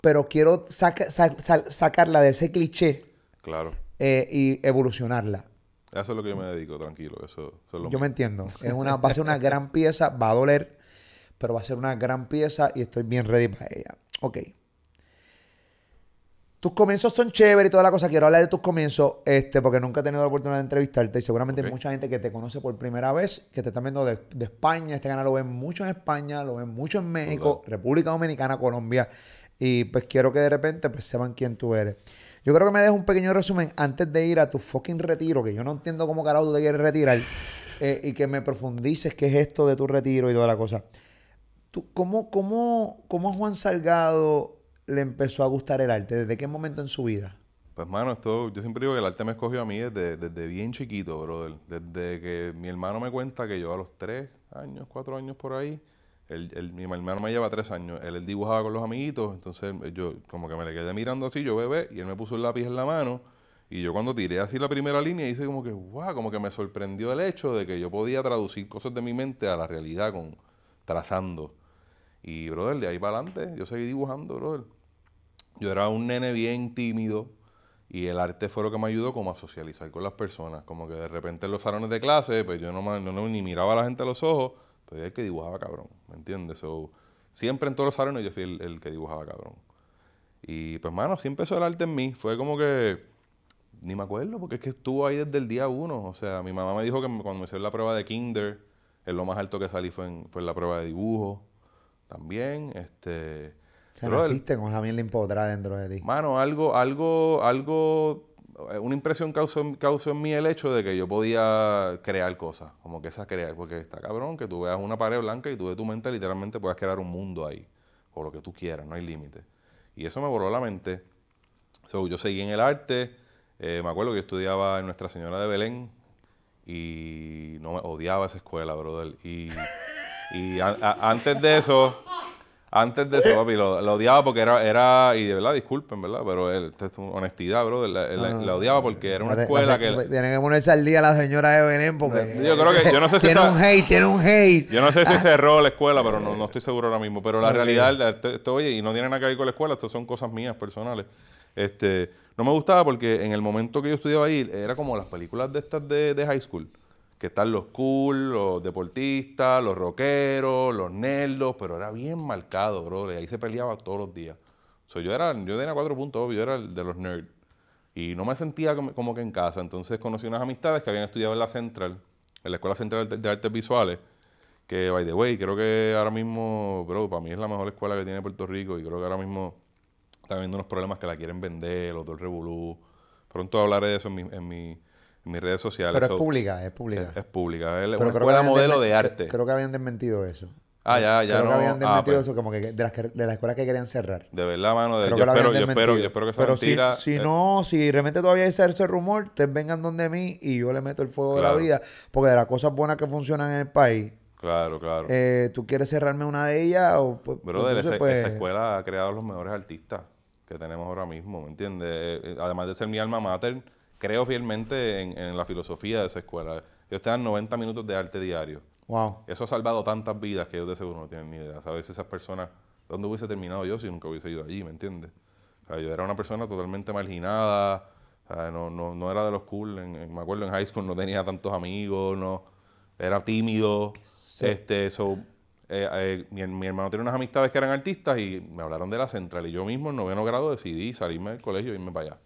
pero quiero saca- sa- sa- sacarla de ese cliché Claro. eh, y evolucionarla. Eso es lo que yo me dedico, tranquilo. Eso, eso es lo Yo me entiendo. Es una, va a ser una gran pieza, va a doler, pero va a ser una gran pieza y estoy bien ready para ella. Ok. Tus comienzos son chéveres y toda la cosa. Quiero hablar de tus comienzos, este, porque nunca he tenido la oportunidad de entrevistarte y seguramente hay mucha gente que te conoce por primera vez, que te están viendo de, de España. Este canal lo ven mucho en España, lo ven mucho en México, República Dominicana, Colombia. Y pues quiero que de repente pues, sepan quién tú eres. Yo creo que me dejes un pequeño resumen antes de ir a tu fucking retiro, que yo no entiendo cómo carajo tú te quieres retirar, eh, y que me profundices qué es esto de tu retiro y toda la cosa. ¿Tú, cómo, cómo, ¿Cómo Juan Salgado le empezó a gustar el arte? ¿Desde qué momento en su vida? Pues, mano, esto, yo siempre digo que el arte me escogió a mí desde, desde bien chiquito, brother. Desde que mi hermano me cuenta que yo a los tres años, cuatro años por ahí, él- él- mi hermano me lleva tres años, él, dibujaba con los amiguitos, entonces yo como que me le quedé mirando así, yo bebé, y él me puso el lápiz en la mano, y yo cuando tiré así la primera línea, hice como que, wow, como que me sorprendió el hecho de que yo podía traducir cosas de mi mente a la realidad con trazando. Y, brother, de ahí para adelante, yo seguí dibujando, brother. Yo era un nene bien tímido y el arte fue lo que me ayudó como a socializar con las personas. Como que de repente en los salones de clase, pues yo no, ni miraba a la gente a los ojos, pero yo era el que dibujaba cabrón, ¿me entiendes? So, siempre en todos los salones yo fui el, el que dibujaba cabrón. Y pues, mano, así empezó el arte en mí. Fue como que, ni me acuerdo, porque es que estuvo ahí desde el día uno. O sea, mi mamá me dijo que cuando me hicieron la prueba de kinder, en lo más alto que salí fue fue en la prueba de dibujo. También, este... Brother, naciste con mierda empoderada dentro de ti. Mano, algo, algo, algo, eh, una impresión causó, causó en mí el hecho de que yo podía crear cosas, como que esa crear, porque está cabrón que tú veas una pared blanca y tú de tu mente literalmente puedas crear un mundo ahí, o lo que tú quieras, no hay límite. Y eso me voló la mente. So, yo seguí en el arte, eh, me acuerdo que yo estudiaba en Nuestra Señora de Belén y no me odiaba esa escuela, brother. Y, y a- a- antes de eso, Antes de eso, papi, lo, lo odiaba porque era, era, y de verdad, disculpen, ¿verdad? Pero él, es honestidad, bro. La, odiaba porque era una Espérate, escuela que... Tienen que ponerse al día la señora de Belén porque... Yo creo que, yo no sé si tiene esa- un hate, tiene un hate. Yo no sé si cerró la escuela, pero no, no estoy seguro ahora mismo. Pero la realidad, esto, esto, oye, y no tiene nada que ver con la escuela, esto son cosas mías personales. Este, no me gustaba porque en el momento que yo estudiaba ahí, era como las películas de estas de, de high school. Que están los cool, los deportistas, los rockeros, los nerdos, pero era bien marcado, bro. Y ahí se peleaba todos los días. O sea, yo era, yo tenía cuatro puntos, obvio, yo era el de los nerds. Y no me sentía como, que en casa. Entonces conocí unas amistades que habían estudiado en la Central, en la Escuela Central de, Artes Visuales. Que, by the way, creo que ahora mismo, bro, para mí es la mejor escuela que tiene Puerto Rico. Y creo que ahora mismo está habiendo unos problemas que la quieren vender, los del Revolú. Pronto hablaré de eso en, mi- mis redes sociales. Pero es So, pública, es pública. es, es pública. Es Pero una escuela modelo de arte. Creo que habían desmentido eso. ah, ya, ya creo no. que habían ah, desmentido pues, eso como que de las, que- de las escuelas que querían cerrar. de verdad, mano. de- yo, espero, yo, espero, desmentido. yo espero que sea Pero si- mentira. si, Eh, no, si realmente todavía hay ese rumor, ustedes vengan donde mí y yo le meto el fuego de la vida. Porque de las cosas buenas que funcionan en el país, Claro, claro. eh, ¿tú quieres cerrarme una de ellas? O, pues, Brother, entonces, ese- pues, esa escuela ha creado los mejores artistas que tenemos ahora mismo, ¿me entiendes? Eh, eh, además de ser mi alma mater, creo fielmente en, en la filosofía de esa escuela. Ellos te dan 90 minutos de arte diario. Wow. Eso ha salvado tantas vidas que ellos de seguro no tienen ni idea. ¿Sabes? Esas personas, ¿dónde hubiese terminado yo si nunca hubiese ido allí, ¿me entiendes? O sea, yo era una persona totalmente marginada, o sea, no, no, no era de los cool. En- en- me acuerdo en high school no tenía tantos amigos, no era tímido. Este, so, eh, eh, mi, mi hermano tiene unas amistades que eran artistas y me hablaron de la central. Y yo mismo en noveno grado decidí salirme del colegio e irme para allá.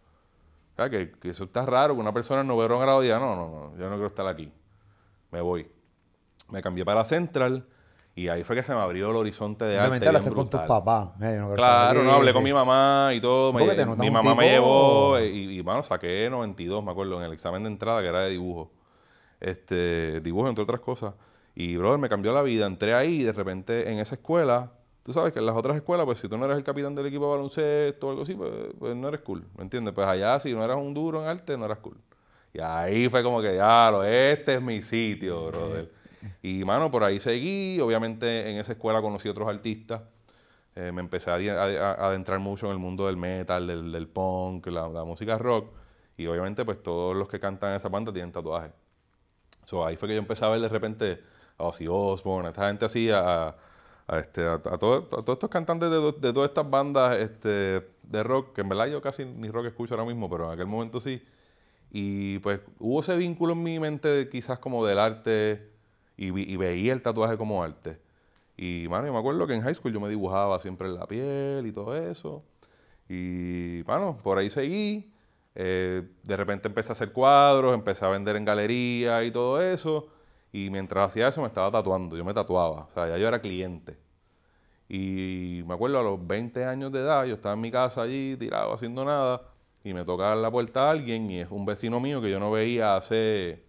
O sea, que, que eso está raro, que una persona en noveno grado diga, no, no, no, yo no quiero estar aquí. Me voy. Me cambié para central y ahí fue que se me abrió el horizonte de arte. Hablaste con tus papás. Eh, no que Claro, no, hablé con mi mamá y todo. Me- mi mamá me llevó eh, y, y, bueno, saqué 92, me acuerdo, en el examen de entrada que era de dibujo. Este, dibujo, entre otras cosas. Y, brother, me cambió la vida. Entré ahí y de repente en esa escuela, tú sabes que en las otras escuelas, pues si tú no eres el capitán del equipo de baloncesto o algo así, pues, pues no eres cool, ¿me entiendes? Pues allá, si no eras un duro en arte, no eras cool. Y ahí fue como que, ya, lo, este es mi sitio, brother. Y, mano, por ahí seguí. Obviamente en esa escuela conocí otros artistas. Eh, me empecé a, adentrar mucho en el mundo del metal, del, del punk, la, la música rock. Y obviamente, pues todos los que cantan esa banda tienen tatuajes. So, ahí fue que yo empecé a ver de repente a Ozzy Osbourne, a esta gente así, a, a, este, a, todo- a todos estos cantantes de, de todas estas bandas este, de rock, que en verdad yo casi ni rock escucho ahora mismo, pero en aquel momento sí. Y pues hubo ese vínculo en mi mente quizás como del arte y, veía el tatuaje como arte. Y, mano, yo me acuerdo que en high school yo me dibujaba siempre en la piel y todo eso. Y, bueno, por ahí seguí. Eh, de repente empecé a hacer cuadros, empecé a vender en galería y todo eso. Y mientras hacía eso me estaba tatuando. Yo me tatuaba. O sea, ya yo era cliente. Y me acuerdo a los 20 años de edad, yo estaba en mi casa allí, tirado, haciendo nada. Y me toca la puerta a alguien y es un vecino mío que yo no veía hace...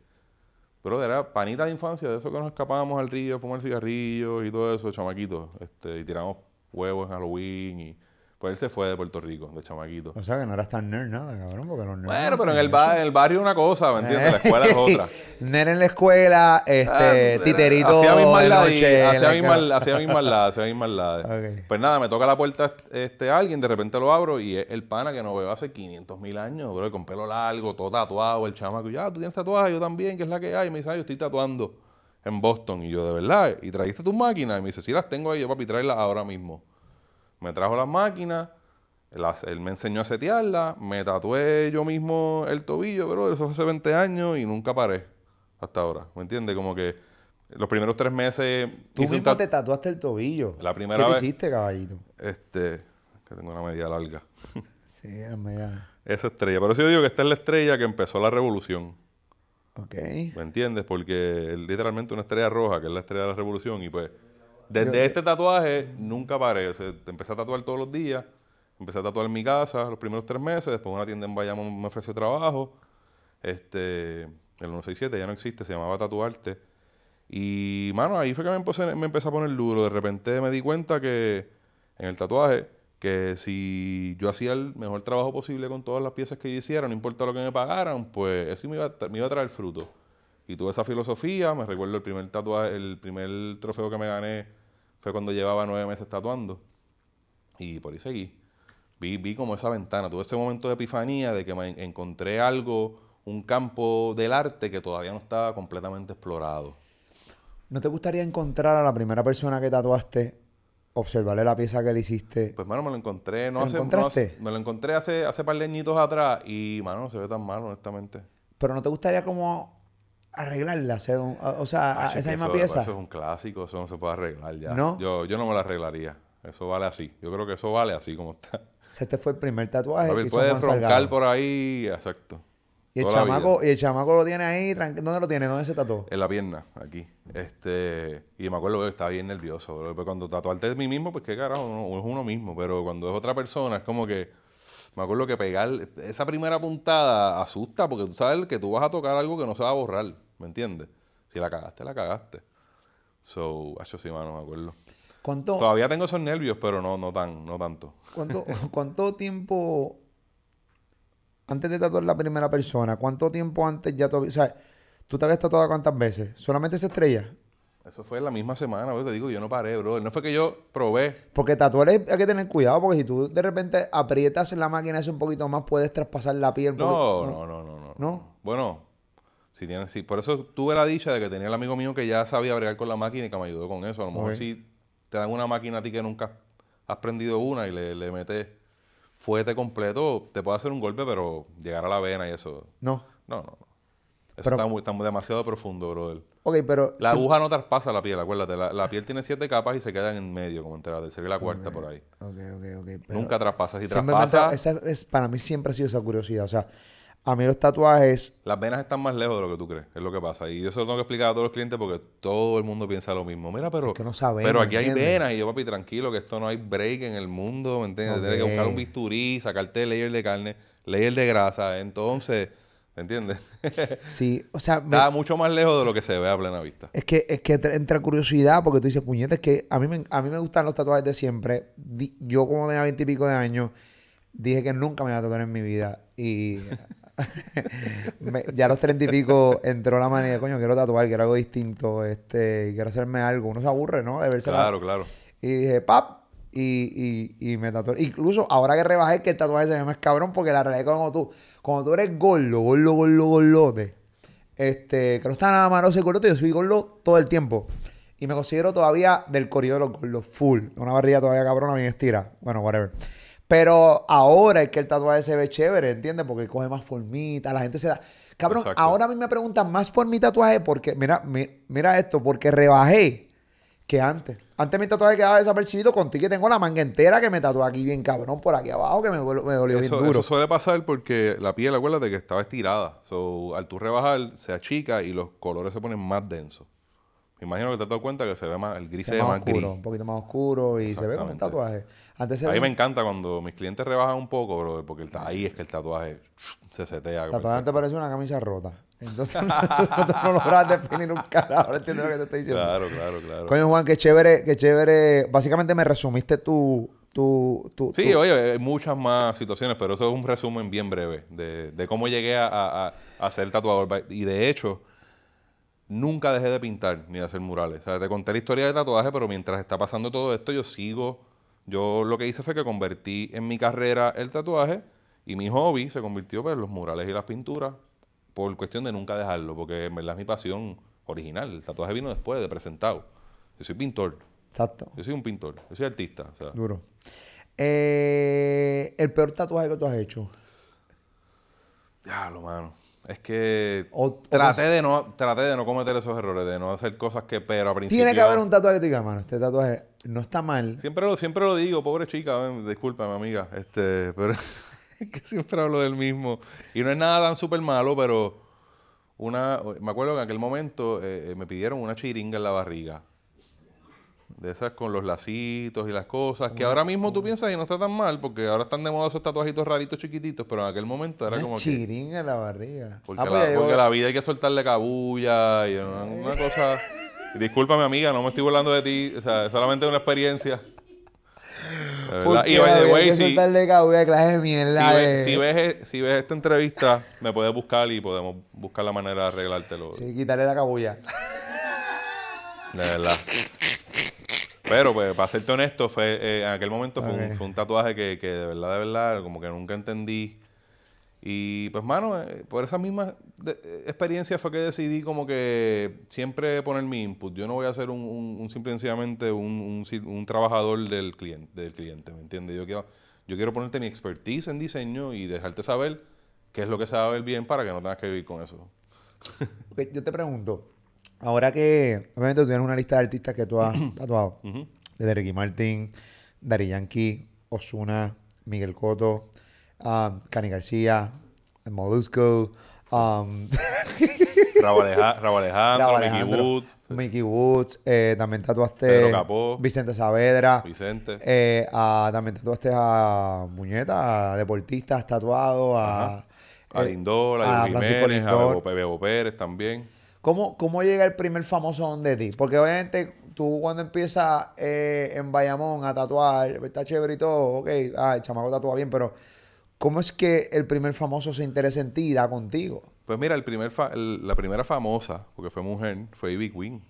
Pero era panita de infancia, de eso que nos escapábamos al río a fumar cigarrillos y todo eso, chamaquitos. Este, y tiramos huevos en Halloween y... Pues él se fue de Puerto Rico, de chamaquito. O sea que no eras tan nerd nada, cabrón, porque los nerds Bueno, no pero en el, ba- en el barrio una cosa, ¿me entiendes? La escuela es otra. Nerd en la escuela, este, Ah, titerito Hacía mis de maldades, noche. en hacía la mis mal- hacía mis maldades, hacía mis maldades. Ok. Pues nada, me toca la puerta este alguien, de repente lo abro y es el pana que no veo hace 500 mil años, bro, con pelo largo, todo tatuado, el chamaco, ya, tú tienes tatuaje, yo también, que es la que hay. Y me dice, "Ay, yo estoy tatuando en Boston. Y yo, de verdad, ¿y trajiste tus máquinas? Y me dice, sí, las tengo ahí, yo, papi, tráelas ahora mismo. Me trajo las máquinas, las- él me enseñó a setearlas, me tatué yo mismo el tobillo, pero eso fue hace 20 años y nunca paré hasta ahora. ¿Me entiendes? Como que los primeros tres meses Tú mismo tat- te tatuaste el tobillo. La primera ¿Qué vez- hiciste, caballito? Este, que tengo una media larga. Sí, era media... Esa estrella. Pero sí yo digo que esta es la estrella que empezó la revolución. Ok. ¿Me entiendes? Porque es literalmente una estrella roja, que es la estrella de la revolución. Y pues, desde este tatuaje nunca paré. O sea, empecé a tatuar todos los días. Empecé a tatuar en mi casa los primeros tres meses. Después una tienda en Bayamón me ofreció trabajo. Este, el 167 ya no existe, se llamaba Tatuarte. Y, mano, ahí fue que me empecé, me empecé a poner duro. De repente me di cuenta que en el tatuaje, que si yo hacía el mejor trabajo posible con todas las piezas que yo hiciera, no importa lo que me pagaran, pues eso me iba me iba a traer fruto. Y tuve esa filosofía, me recuerdo el primer tatuaje, el primer trofeo que me gané fue cuando llevaba nueve meses tatuando. Y por ahí seguí. Vi, vi como esa ventana, tuve ese momento de epifanía de que me encontré algo, un campo del arte que todavía no estaba completamente explorado. ¿No te gustaría encontrar a la primera persona que tatuaste, observarle la pieza que le hiciste? Pues, mano, me lo encontré, no hace, no hace- me lo encontré hace, hace par de añitos atrás y, mano, no se ve tan mal, honestamente. Pero ¿no te gustaría como arreglarla? hacer un- o sea, Ah, esa misma eso, pieza. Eso es un clásico, eso no se puede arreglar ya. ¿No? Yo, yo no me lo arreglaría. Eso vale así. Yo creo que eso vale así como está. Este fue el primer tatuaje Papi, que hizo puede Juan roncar Salgado. por ahí, exacto. Y el, la chamaco, y el chamaco lo tiene ahí, ¿dónde lo tiene? ¿Dónde se tatuó? En la pierna, aquí. Este, y me acuerdo que estaba bien nervioso. cuando tatuarte de mí mismo, pues qué carajo, no, es uno mismo. Pero cuando es otra persona, es como que. Me acuerdo que pegar esa primera puntada asusta porque tú sabes que tú vas a tocar algo que no se va a borrar. ¿Me entiendes? Si la cagaste, la cagaste. So, hacho sí, mano, me acuerdo. ¿Cuánto, Todavía tengo esos nervios, pero no, no tan, no tanto. cuánto, cuánto tiempo antes de tatuar la primera persona? ¿Cuánto tiempo antes ya tú, o sea, tú te habías tatuado cuántas veces? ¿Solamente esa estrella? Eso fue en la misma semana, bro. Te digo, yo no paré, bro. No fue que yo probé. Porque tatuar hay que tener cuidado porque si tú de repente aprietas la máquina eso un poquito más puedes traspasar la piel. No, no, no, no, no. ¿No? Bueno, si tienes, sí. Por eso tuve la dicha de que tenía el amigo mío que ya sabía bregar con la máquina y que me ayudó con eso. A lo mejor si te dan una máquina a ti que nunca has prendido una y le, le metes fuete completo, te puede hacer un golpe, pero llegar a la vena y eso. No. No, no, no. Eso Pero- está, muy, está muy- demasiado profundo, brother. Ok, pero... La si- aguja no traspasa la piel, acuérdate. La, la piel tiene siete capas y se queda en medio, como entre la tercera y la cuarta por ahí. Ok, ok, ok. pero- Nunca traspasa. Si traspasa, tra- esa es, para mí siempre ha sido esa curiosidad. O sea, a mí los tatuajes... Las venas están más lejos de lo que tú crees, es lo que pasa. Y yo eso lo tengo que explicar a todos los clientes porque todo el mundo piensa lo mismo. Mira, pero, Es que no sabemos, pero aquí hay venas. Y yo, papi, tranquilo, que esto no hay break en el mundo, ¿me entiendes? Tienes que buscar un bisturí, sacarte layer de carne, layer de grasa. Entonces, ¿me entiendes? Sí, o sea, me- Está mucho más lejos de lo que se ve a plena vista. es que, es que entra curiosidad porque tú dices, puñetes, que a mí, me, a mí me gustan los tatuajes de siempre. Yo como tenía veintipico de años, dije que nunca me iba a tatuar en mi vida. Y me- ya a los treinta y pico entró la manía, coño, quiero tatuar, quiero algo distinto, este, quiero hacerme algo. Uno se aburre, ¿no? De verse la- Claro, claro. Y dije, pap, y, y, y me tatué. Incluso ahora que rebajé, que el tatuaje se ve más cabrón, porque la realidad cuando tú, cuando tú eres gordo, gordo, gordo, gordote, este, que no está nada malo ser gordote, yo soy gordo todo el tiempo. Y me considero todavía del corrido de los gordos, full. Una barriga todavía cabrona, bien estira. Bueno, whatever. Pero ahora es que el tatuaje se ve chévere, ¿entiendes? Porque coge más formita, la gente se da... Cabrón, Exacto. ahora a mí me preguntan más por mi tatuaje porque, mira, mi- mira esto, porque rebajé que antes. Antes mi tatuaje quedaba desapercibido contigo que tengo la manga entera que me tatué aquí bien cabrón por aquí abajo que me, dolió- me dolió Eso, bien duro. eso suele pasar porque la piel, acuérdate que estaba estirada. So, al tú rebajar, se achica y los colores se ponen más densos. Me imagino que te has dado cuenta que se ve más, el gris Se ve más más oscuro, gris. un poquito más oscuro y se ve como un tatuaje. Antes se A mí ve me encanta cuando mis clientes rebajan un poco, bro, porque el- ahí es que el tatuaje se setea. tatuaje perfecto. te parece una camisa rota. Entonces tú no logras definir un carajo, ¿no entiendes lo que te estoy diciendo? Claro, claro, claro. Coño Juan, qué chévere, qué chévere. Básicamente me resumiste tu... tu, tu Sí, tu- oye, hay muchas más situaciones, pero eso es un resumen bien breve de, de cómo llegué a, a- ser tatuador. Y de hecho, nunca dejé de pintar ni de hacer murales. O sea, te conté la historia de tatuaje, pero mientras está pasando todo esto, yo sigo. Yo lo que hice fue que convertí en mi carrera el tatuaje y mi hobby se convirtió pues, en los murales y las pinturas por cuestión de nunca dejarlo, porque en verdad es mi pasión original. El tatuaje vino después de presentado. Yo soy pintor. Exacto, Yo soy un pintor. Yo soy artista. O sea, duro. Eh, el peor tatuaje que tú has hecho. Ya, lo mano. Es que O- o traté, de no, traté de no cometer esos errores, de no hacer cosas que, pero a principio... Tiene que haber un tatuaje que te diga, mano, este tatuaje no está mal. Siempre lo, siempre lo digo, pobre chica, ven, discúlpame, amiga, este, pero que siempre hablo del mismo. Y no es nada tan súper malo, pero una, me acuerdo que en aquel momento eh, eh, me pidieron una chiringa en la barriga. De esas con los lacitos y las cosas, que ahora mismo tú piensas y no está tan mal, porque ahora están de moda esos tatuajitos raritos chiquititos, pero en aquel momento era Una como que... chiringa en la barriga. Porque, Ah, la, pues porque la vida hay que soltarle cabulla y una, una cosa. Discúlpame, amiga, no me estoy burlando de ti. O sea, es solamente una experiencia. De verdad. Porque Y by the way, si, de si, mierda. ves, eh. si, ves, si ves esta entrevista, me puedes buscar y podemos buscar la manera de arreglártelo. Sí, quitarle la cabulla. De verdad. Pero, pues, para serte honesto, fue, eh, en aquel momento fue, un, fue un tatuaje que, que de verdad, de verdad, como que nunca entendí. Y pues, mano, eh, por esa misma de- eh, experiencia fue que decidí como que siempre poner mi input. Yo no voy a ser un, un- un simple y sencillamente un, trabajador del cliente, del cliente, ¿me entiendes? Yo quiero, yo quiero ponerte mi expertise en diseño y dejarte saber qué es lo que se va a ver bien para que no tengas que vivir con eso. Yo te pregunto, ahora que obviamente tú tienes una lista de artistas que tú has tatuado, desde Ricky Martin, Dari Yankee, Osuna, Miguel Cotto, um, Cani García, Molusco, um, Raúl, Aleja- Raúl Alejandro, Mickey Alejandro, Wood, Mickey Woods, eh, también tatuaste Pedro Capó. Vicente Saavedra, Vicente. eh, a- también tatuaste a Muñeta, a deportistas tatuados, a. A eh, Lindor, a a Francisco Jiménez, a Lindor. Bebo Pérez también. ¿Cómo, ¿Cómo llega el primer famoso donde ti? Porque obviamente tú cuando empiezas eh, en Bayamón a tatuar, está chévere y todo, ok, ah, el chamaco tatúa bien, pero ¿cómo es que el primer famoso se interesa en ti y da contigo? Pues mira, el primer fa- el- la primera famosa, porque fue mujer, fue Ivy Queen.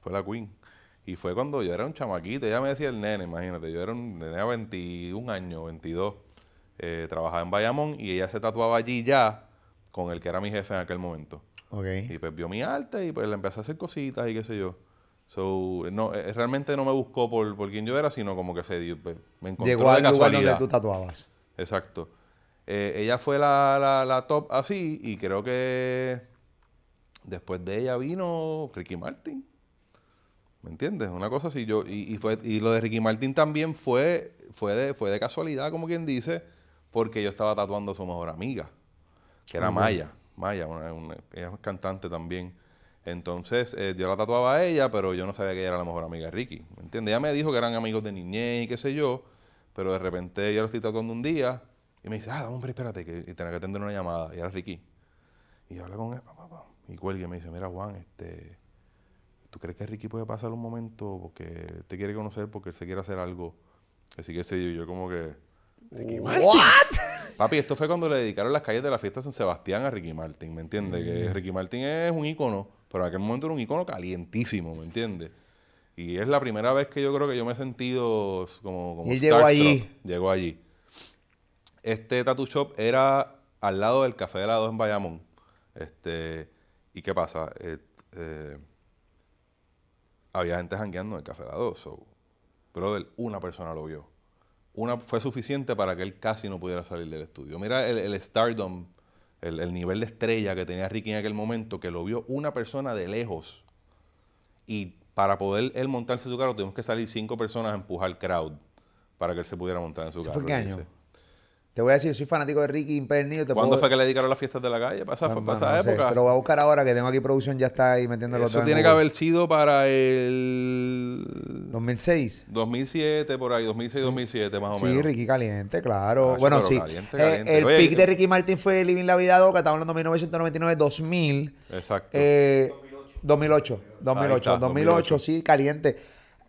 Fue la Queen. Y fue cuando yo era un chamaquito, ella me decía el nene, imagínate, yo era un nene de 21 años, 22. eh, trabajaba en Bayamón y ella se tatuaba allí ya con el que era mi jefe en aquel momento. Ok. Y pues vio mi arte y pues le empecé a hacer cositas y qué sé yo. So, no, eh, realmente no me buscó por, por quién yo era, sino como que se dio, pues, me encontró Llegó de al lugar donde tú tatuabas. Exacto. Eh, ella fue la, la, la top así y creo que después de ella vino Ricky Martin. ¿Me entiendes? Una cosa así. Yo, y, y fue, y lo de Ricky Martin también fue, fue, de, fue de casualidad, como quien dice, porque yo estaba tatuando a su mejor amiga, que era Maya. Maya, una- una- ella es cantante también. Entonces, eh, yo la tatuaba a ella, pero yo no sabía que ella era la mejor amiga de Ricky. ¿Me entiendes? Ella me dijo que eran amigos de niñez y qué sé yo, pero de repente yo lo estoy tatuando un día y me dice, ah, hombre, espérate, que y tenía que atender una llamada. Y era Ricky. Y yo hablé con él, pa, pa, pa, y cuelga y me dice, mira, Juan, este, ¿tú crees que Ricky puede pasar un momento porque te quiere conocer, porque él se quiere hacer algo? Así que sé yo, yo como que... ¿What? Papi, esto fue cuando le dedicaron las calles de la fiesta de San Sebastián a Ricky Martin, ¿me entiendes? Que Ricky Martin es un ícono, pero en aquel momento era un ícono calientísimo, ¿me entiendes? Y es la primera vez que yo creo que yo me he sentido como... como Y él llegó allí. Llegó allí. Este tattoo shop era al lado del Café de la 2 en Bayamón. Este, ¿Y qué pasa? Eh, eh, había gente jangueando en el Café de la 2. So, brother, una persona lo vio. Una fue suficiente para que él casi no pudiera salir del estudio. Mira el, el stardom, el, el nivel de estrella que tenía Ricky en aquel momento, que lo vio una persona de lejos. Y para poder él montarse su carro, tuvimos que salir cinco personas a empujar el crowd para que él se pudiera montar en su ¿Eso carro. fue qué y año? irse. Te voy a decir, yo soy fanático de Ricky Impernillo. te ¿Cuándo puedo- fue que le dedicaron las fiestas de la calle? ¿Para esa, Ah, para mano, esa no sé, época? Te lo voy a buscar ahora que tengo aquí producción, ya está ahí metiendo los Eso tiene que haber sido para el 2006. 2007, por ahí, 2006, 2007 más o Sí, menos. Ricky Caliente, claro. Ah, bueno, pero sí. caliente, Eh, el Oye, pick eh, de Ricky Martin fue Living la Vida Loca, estamos hablando de 1999, 2000. Exacto. Eh, 2008. 2008. está, 2008, 2008. sí, caliente.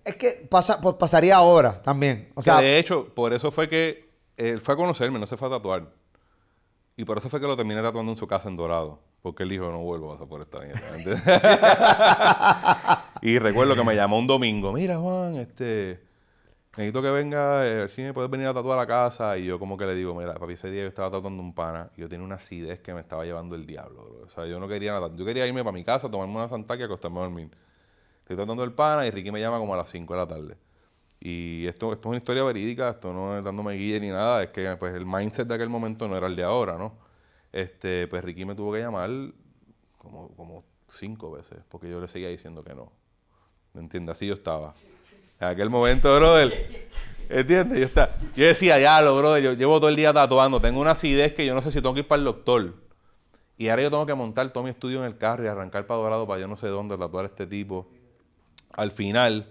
Es que pasa, pues, pasaría ahora también. O Que sea, de hecho, por eso fue que él fue a conocerme, no se fue a tatuar. Y por eso fue que lo terminé tatuando en su casa en Dorado. Porque él dijo, no vuelvo a por esta mierda. y recuerdo que me llamó un domingo. Mira, Juan, este... Necesito que venga eh, al cine, puedes venir a tatuar a la casa. Y yo como que le digo, mira, papi, ese día yo estaba tatuando un pana. Y yo tenía una acidez que me estaba llevando el diablo, bro. O sea, yo no quería nada. Yo quería irme para mi casa, tomarme una santaca y acostarme a dormir. Estoy tratando el pana y Ricky me llama como a las 5 de la tarde. Y esto, esto es una historia verídica, esto no es dándome guía ni nada, es que pues el mindset de aquel momento no era el de ahora, ¿no? Este, pues Ricky me tuvo que llamar como, como cinco veces, porque yo le seguía diciendo que no. ¿Me entiendes? Así yo estaba. En aquel momento, brother, ¿entiendes? Yo, estaba, yo decía, ya lo, brother, yo llevo todo el día tatuando, tengo una acidez que yo no sé si tengo que ir para el doctor. Y ahora yo tengo que montar todo mi estudio en el carro y arrancar para Dorado para yo no sé dónde tatuar a este tipo. Al final,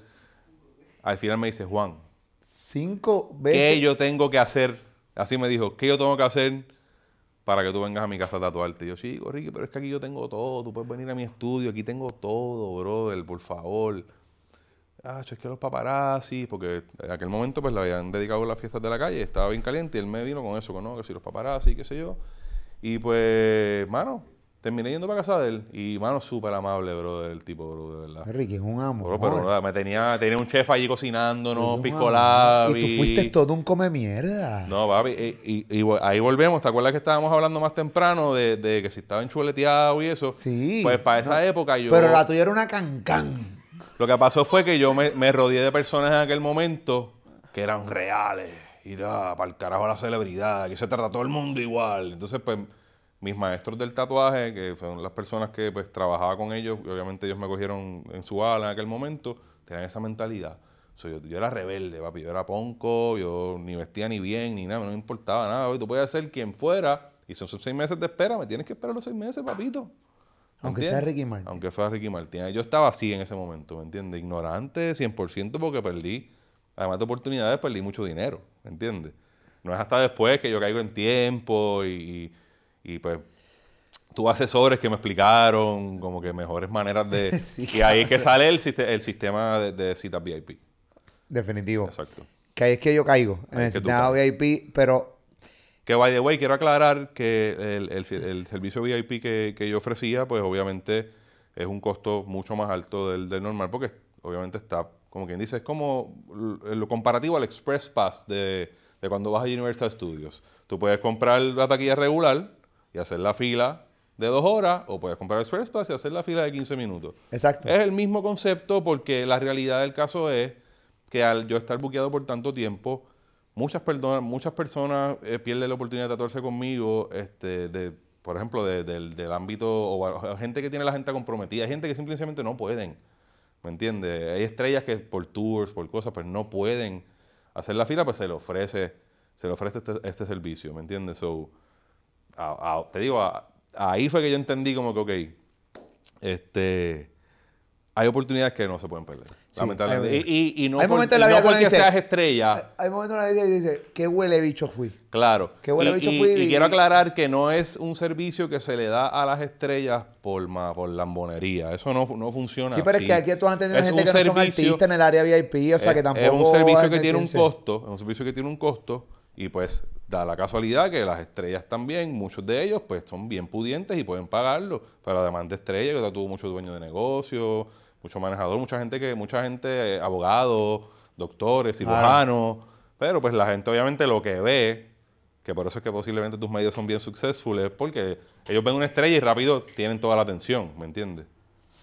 al final me dice, Juan, cinco veces. ¿qué yo tengo que hacer? Así me dijo, ¿qué yo tengo que hacer para que tú vengas a mi casa a tatuarte? Y yo, sí, Ricky, pero es que aquí yo tengo todo, tú puedes venir a mi estudio, aquí tengo todo, brother, por favor. Ah, es que los paparazzi, porque en aquel momento pues le habían dedicado las fiestas de la calle, estaba bien caliente y él me vino con eso, con, ¿no? que si los paparazzi, qué sé yo. Y pues, mano, terminé yendo para casa de él. Y, mano, súper amable, bro, el tipo, bro, de verdad. Ricky es un amo. Bro, pero nada, me tenía, tenía un chef allí cocinándonos, Un pisco amo. labi. Y tú fuiste todo un come mierda. No, papi, y, y- y ahí volvemos. ¿Te acuerdas que estábamos hablando más temprano de, de que si estaba enchuleteado y eso? Sí. Pues para esa época yo... Pero la tuya era una cancán. Lo que pasó fue que yo me, me rodeé de personas en aquel momento que eran reales. Ir para el carajo la celebridad. Aquí se trata a todo el mundo igual. Entonces, pues, mis maestros del tatuaje, que son las personas que pues trabajaba con ellos, obviamente ellos me cogieron en su ala en aquel momento, tenían esa mentalidad. So, yo, yo era rebelde, papi. Yo era ponco, yo ni vestía ni bien, ni nada, no me importaba nada. Tú puedes ser quien fuera, y son son seis meses de espera, me tienes que esperar los seis meses, papito. ¿Me Aunque sea? Ricky Martin. Aunque fuera Ricky Martin. Yo estaba así en ese momento, ¿me entiendes? Ignorante 100% porque perdí, además de oportunidades, perdí mucho dinero, ¿me entiendes? No es hasta después que yo caigo en tiempo y, y, y, pues tuve asesores que me explicaron como que mejores maneras de... Sí, y ahí es que sale el, siste- el sistema de, de citas VIP. Definitivo. Exacto. Que ahí es que yo caigo en Ahí el sistema VIP, pero Que, by the way, quiero aclarar que el, el- el servicio VIP que, que yo ofrecía, pues obviamente es un costo mucho más alto del, del normal, porque obviamente está, como quien dice, es como lo comparativo al Express Pass de, de cuando vas a Universal Studios. Tú puedes comprar la taquilla regular y hacer la fila de dos horas, o puedes comprar el Express Pass y hacer la fila de 15 minutos. exacto. Es el mismo concepto porque la realidad del caso es que al yo estar buqueado por tanto tiempo, muchas, perdonas- muchas personas eh, pierden la oportunidad de tatuarse conmigo, este, de, por ejemplo, de- del, del ámbito, o, o gente que tiene la gente comprometida, hay gente que simplemente no pueden, ¿me entiendes? Hay estrellas que por tours, por cosas, pues no pueden hacer la fila, pues se le ofrece, se le ofrece este, este servicio, ¿me entiendes? So, a- a- te digo, a- ahí fue que yo entendí como que, ok, este, hay oportunidades que no se pueden perder. Sí, lamentablemente. Y, y- y no, hay por- y la no porque dice- seas estrella. Hay- momentos en la vida que dice, qué huele bicho fui. Claro. Qué y, bicho fui y quiero aclarar que no es un servicio que se le da a las estrellas por, ma- por lambonería. Eso no, no funciona Sí, pero así. es que aquí tú has tenido Es gente que no son servicio- artistas en el área VIP, o sea que tampoco... Es un servicio que tiene un costo, es un servicio que tiene un costo y pues da la casualidad que las estrellas también, muchos de ellos pues son bien pudientes y pueden pagarlo, pero además de estrellas, yo tuvo muchos dueños de negocios, mucho manejador, mucha gente que, mucha gente, eh, abogados, doctores, cirujanos, pero pues la gente obviamente lo que ve, que por eso es que posiblemente tus medios son bien successful, es porque ellos ven una estrella y rápido tienen toda la atención, ¿me entiendes?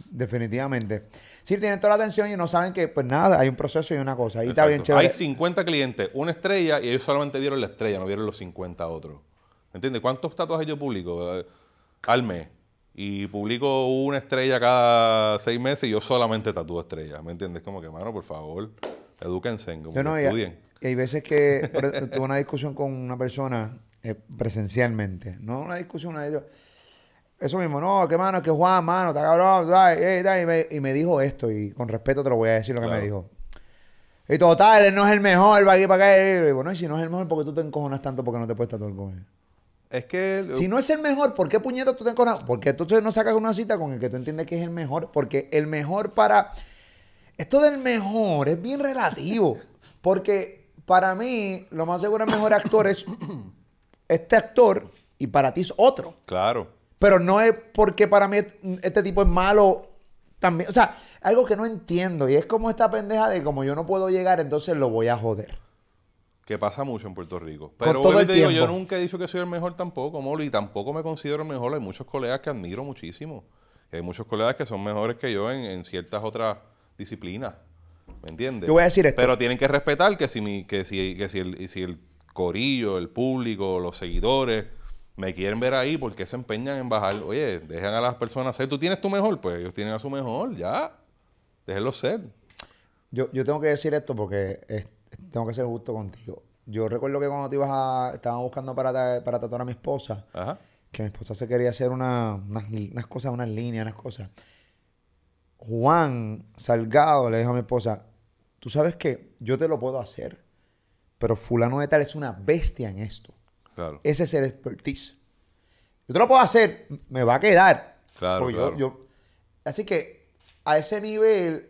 Definitivamente. Sí, tienen toda la atención y no saben que, pues nada, hay un proceso y una cosa. Ahí está bien chévere. Hay 50 clientes, una estrella, y ellos solamente vieron la estrella, no vieron los 50 otros. ¿Me entiendes? ¿Cuántos tatuajes yo publico eh, al mes? Y publico una estrella cada seis meses y yo solamente tatúo estrellas. ¿Me entiendes? Como que, mano, por favor, edúquense, como Yo que no, y, estudien. y hay veces que ejemplo, tuve una discusión con una persona eh, presencialmente, no una discusión, una de ellos. Eso mismo, no, que mano, que Juan, mano, está cabrón, ay, ey, da, y, me, y me dijo esto, y con respeto te lo voy a decir lo que me dijo. Y total, él no es el mejor, va aquí para acá. Y digo, bueno, y si no es el mejor, ¿por qué tú te encojonas tanto porque no te puedes tatuar con él? Es que... Si no es el mejor, ¿por qué puñeta tú te encojonas? Porque tú no sacas una cita con el que tú entiendes que es el mejor. Porque el mejor para. Esto del mejor es bien relativo. Porque para mí, lo más seguro, el mejor actor es este actor y para ti es otro. Claro. Pero no es porque para mí este tipo es malo también. O sea, algo que no entiendo. Y es como esta pendeja de como yo no puedo llegar, entonces lo voy a joder. Que pasa mucho en Puerto Rico. Pero todo el te digo, yo nunca he dicho que soy el mejor tampoco, Molo, y tampoco me considero el mejor. Hay muchos colegas que admiro muchísimo. Hay muchos colegas que son mejores que yo en, en ciertas otras disciplinas. ¿Me entiendes? Yo voy a decir esto. Pero tienen que respetar que si, mi, que si, que si, el, si el corillo, el público, los seguidores me quieren ver ahí porque se empeñan en bajar. Oye, dejan a las personas ser. Tú tienes tu mejor, pues ellos tienen a su mejor, ya. Déjenlo ser. Yo, yo tengo que decir esto porque es- tengo que ser justo contigo. Yo recuerdo que cuando te ibas a... Estaban buscando para, para tatuar a mi esposa, Ajá. que mi esposa se quería hacer una- unas, unas cosas, unas líneas, unas cosas. Juan Salgado le dijo a mi esposa, tú sabes que yo te lo puedo hacer, pero fulano de tal es una bestia en esto. Claro. Ese es el expertise. Yo te lo puedo hacer, me va a quedar. Claro, yo- así que a ese nivel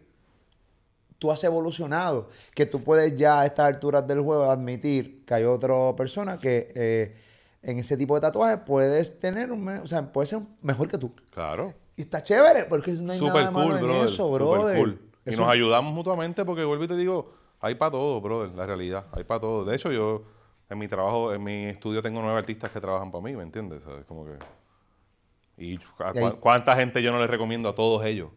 tú has evolucionado, que tú puedes ya a estas alturas del juego admitir que hay otra persona que eh, en ese tipo de tatuajes puedes tener un, o sea, puedes ser mejor que tú. Claro. Y está chévere, porque no hay Super nada malo cool, en brother. eso, super brother. cool. Y Eso- nos ayudamos mutuamente porque vuelvo y te digo, hay para todo, brother, la realidad. Hay para todo. De hecho, yo en mi trabajo, en mi estudio tengo nueve artistas que trabajan para mí, ¿me entiendes? ¿Sabes? Como que... Y cu- cuánta gente yo no les recomiendo a todos ellos.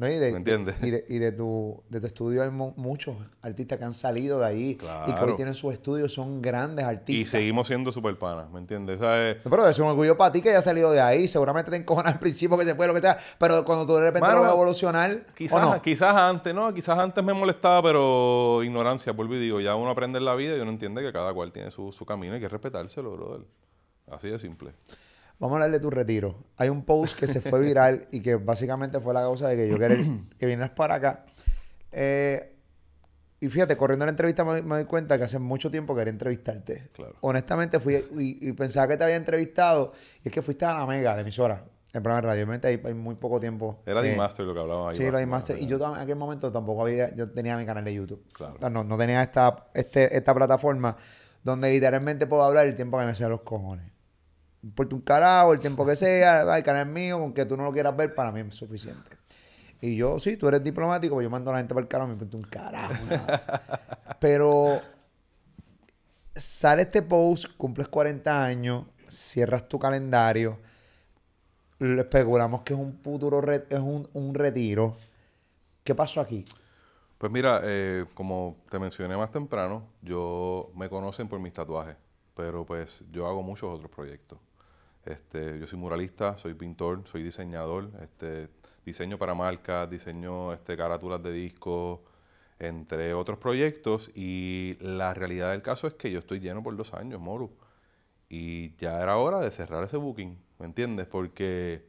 ¿No? Y de, ¿Me entiendes? Y, de, y de tu, de tu estudio hay mu- muchos artistas que han salido de ahí y que hoy tienen sus estudios, son grandes Y artistas. seguimos siendo super panas, ¿me entiendes? ¿Sabes? No, Pero es un orgullo para ti que haya salido de ahí. Seguramente te encojonas al principio que se fue, lo que sea. Pero cuando tú de repente Mano, lo ves evolucionar, Quizás, ¿o no? quizás antes, ¿no? Quizás antes me molestaba, pero ignorancia, vuelvo y digo, ya uno aprende en la vida y uno entiende que cada cual tiene su, su camino y hay que respetárselo, brother. Así de simple. Vamos a hablar de tu retiro. Hay un post que se fue viral y que básicamente fue la causa de que yo quería que vinieras para acá. Eh, y fíjate, corriendo la entrevista me, me doy cuenta que hace mucho tiempo quería entrevistarte. Claro. Honestamente fui y, y pensaba que te había entrevistado y es que fuiste a la mega de emisora, en programa de radio. Obviamente hay, hay muy poco tiempo. Era eh, de Master lo que hablábamos ahí. Sí, más Master. Y yo en aquel momento tampoco había, yo tenía mi canal de YouTube. Claro. O sea, no, no tenía esta, este, esta plataforma donde literalmente puedo hablar el tiempo que me sea los cojones. Importa un carajo, el tiempo que sea, va, el canal mío, con que tú no lo quieras ver, para mí es suficiente. Y yo, sí, tú eres diplomático, pues yo mando a la gente para el carajo, me importa un carajo. nada. Pero sale este post, cumples 40 años, cierras tu calendario, le especulamos que es un futuro, es un, un retiro. ¿Qué pasó aquí? Pues mira, eh, como te mencioné más temprano, yo me conocen por mis tatuajes, pero pues yo hago muchos otros proyectos. Este, yo soy muralista, soy pintor, soy diseñador, este, diseño para marcas, diseño este, carátulas de discos, entre otros proyectos. Y la realidad del caso es que yo estoy lleno por dos años, Moru. Y ya era hora de cerrar ese booking, ¿me entiendes? Porque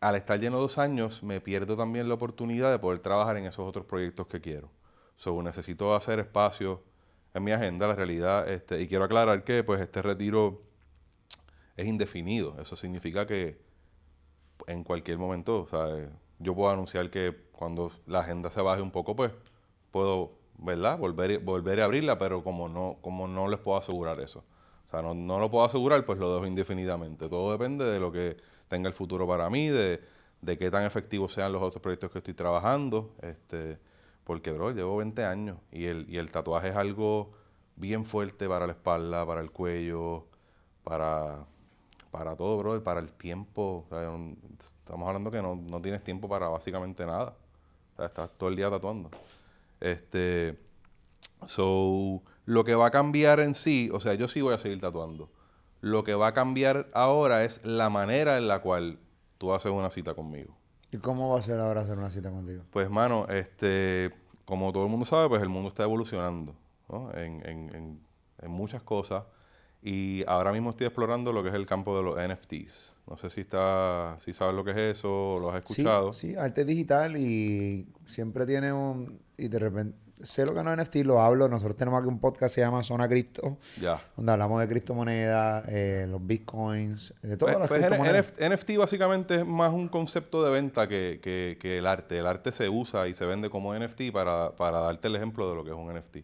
al estar lleno dos años, me pierdo también la oportunidad de poder trabajar en esos otros proyectos que quiero. So, necesito hacer espacio en mi agenda, la realidad, este, y quiero aclarar que pues este retiro es indefinido. Eso significa que en cualquier momento, sea, eh, yo puedo anunciar que cuando la agenda se baje un poco, pues puedo, ¿verdad? Volver, volver a abrirla, pero como no, como no les puedo asegurar eso. O sea, no, no lo puedo asegurar, pues lo dejo indefinidamente. Todo depende de lo que tenga el futuro para mí, de, de qué tan efectivos sean los otros proyectos que estoy trabajando. Este, porque, bro, llevo 20 años y el, y el tatuaje es algo bien fuerte para la espalda, para el cuello, para, para todo, bro, para el tiempo. O sea, estamos hablando que no, no tienes tiempo para básicamente nada. O sea, estás todo el día tatuando. Este, so, lo que va a cambiar en sí, o sea, yo sí voy a seguir tatuando. Lo que va a cambiar ahora es la manera en la cual tú haces una cita conmigo. ¿Y cómo va a ser ahora hacer una cita contigo? Pues, mano, este, como todo el mundo sabe, pues el mundo está evolucionando ¿no? en, en- en- en muchas cosas. Y ahora mismo estoy explorando lo que es el campo de los NFTs. No sé si está, si sabes lo que es eso o lo has escuchado. Sí, sí, arte digital y siempre tiene un... Y de repente, sé lo que no es NFT, lo hablo. Nosotros tenemos aquí un podcast que se llama Zona Cripto, Ya. donde hablamos de criptomonedas, eh, los bitcoins, de todas Pues, las pues, criptomonedas. NF- NFT básicamente es más un concepto de venta que, que- que el arte. El arte se usa y se vende como NFT para, para darte el ejemplo de lo que es un NFT.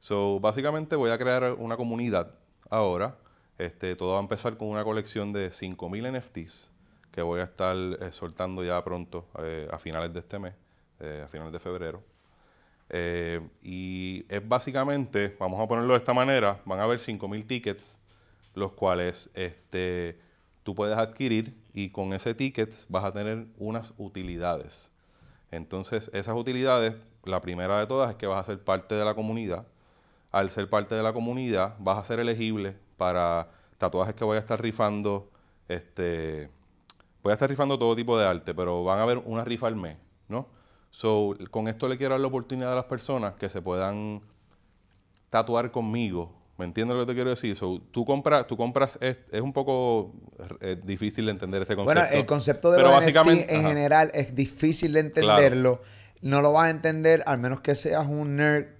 So, básicamente voy a crear una comunidad ahora. Este, todo va a empezar con una colección de 5.000 NFTs que voy a estar eh, soltando ya pronto, eh, a finales de este mes, eh, a finales de febrero. Y es básicamente, vamos a ponerlo de esta manera, van a haber 5.000 tickets, los cuales este, tú puedes adquirir y con ese tickets vas a tener unas utilidades. Entonces, esas utilidades, la primera de todas es que vas a ser parte de la comunidad. Al ser parte de la comunidad, vas a ser elegible para tatuajes que voy a estar rifando. Este, voy a estar rifando todo tipo de arte, pero van a haber una rifa al mes, ¿no? So, con esto le quiero dar la oportunidad a las personas que se puedan tatuar conmigo. ¿Me entiendes lo que te quiero decir? So, tú compras, tú compras, es, es un poco eh, difícil de entender este concepto. Bueno, el concepto de pero los básicamente, NFT en ajá. general es difícil de entenderlo. No lo vas a entender al menos que seas un nerd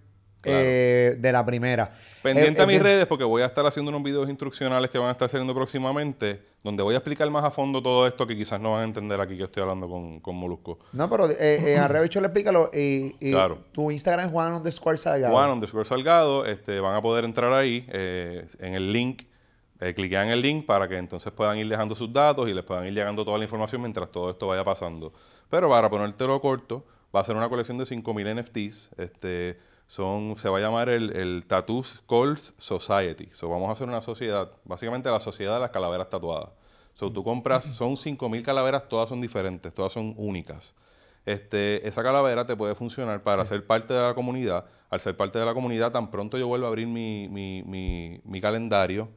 Claro. eh, de la primera. Pendiente Eh, a mis eh, redes porque voy a estar haciendo unos videos instruccionales que van a estar saliendo próximamente, donde voy a explicar más a fondo todo esto que quizás no van a entender aquí que estoy hablando con, con Molusco. No, pero eh, eh, a le explícalo. Y, y Claro. tu Instagram es Juan underscore Salgado. Juan underscore Salgado, este, van a poder entrar ahí en el link eh, cliquean el link para que entonces puedan ir dejando sus datos y les puedan ir llegando toda la información mientras todo esto vaya pasando. Pero para ponértelo corto, va a ser una colección de 5.000 NFTs. Este, son, se va a llamar el, el Tattoos Calls Society. So, vamos a hacer una sociedad, básicamente la sociedad de las calaveras tatuadas. So, tú compras, son 5.000 calaveras, todas son diferentes, todas son únicas. Este, esa calavera te puede funcionar para ser parte de la comunidad. Al ser parte de la comunidad, tan pronto yo vuelvo a abrir mi, mi, mi, mi calendario,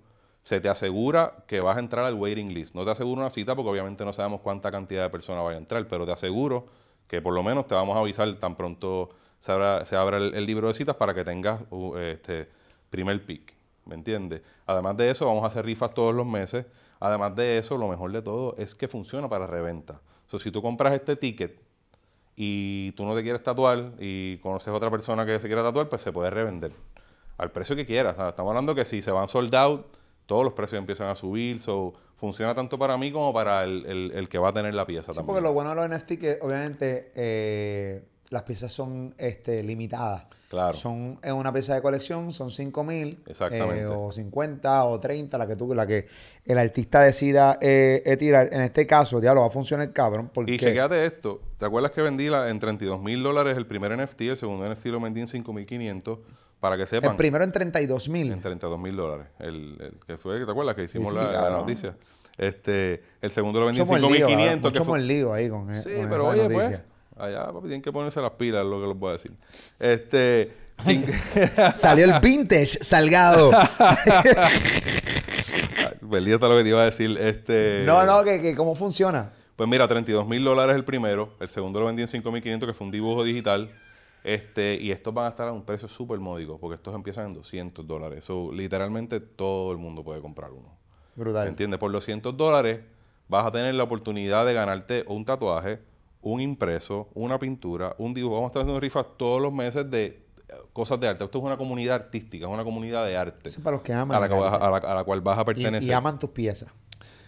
se te asegura que vas a entrar al waiting list. No te aseguro una cita porque obviamente no sabemos cuánta cantidad de personas vaya a entrar, pero te aseguro que por lo menos te vamos a avisar tan pronto se abra, se abra el, el libro de citas para que tengas uh, este primer pick. ¿Me entiendes? Además de eso, vamos a hacer rifas todos los meses. Además de eso, lo mejor de todo es que funciona para reventa. O sea, si tú compras este ticket y tú no te quieres tatuar y conoces a otra persona que se quiera tatuar, pues se puede revender al precio que quieras. O sea, estamos hablando que si se van sold out, todos los precios empiezan a subir. So, funciona tanto para mí como para el, el- el que va a tener la pieza Sí, también. porque lo bueno de los NFT que obviamente eh, las piezas son este, limitadas. Claro. Son en una pieza de colección, son 5000 Exactamente. eh, o 50 o 30, la que tú, la que el artista decida eh, eh, tirar. En este caso, diablo, va a funcionar cabrón. Porque Y chequéate esto. ¿Te acuerdas que vendí la, en 32 mil dólares el primer NFT? El segundo NFT lo vendí en 5.500. Para que sepan. el primero en 32 En mil. 32 mil dólares. El, el que fue, ¿te acuerdas que hicimos sí, la, la noticia? Este, el segundo lo vendí en Mucho lío, 5.500. mucho que fue- lío ahí con, e- Sí, con pero esa oye, pues. Allá papi, tienen que ponerse las pilas, es lo que les voy a decir. Este, Salió el vintage salgado. Perdí hasta lo que te iba a decir. Este, no, no, que, que cómo funciona. Pues mira, 32 mil dólares el primero, el segundo lo vendí en 5.500, que fue un dibujo digital. Este, y estos van a estar a un precio súper módico, porque estos empiezan en 200 dólares. So, literalmente todo el mundo puede comprar uno. Brutal. ¿Entiendes? Por los 100 dólares vas a tener la oportunidad de ganarte un tatuaje, un impreso, una pintura, un dibujo. Vamos a estar haciendo rifas todos los meses de eh, cosas de arte. Esto es una comunidad artística, es una comunidad de arte. Eso es para los que aman a la, a- a cual vas a pertenecer. y aman tus piezas.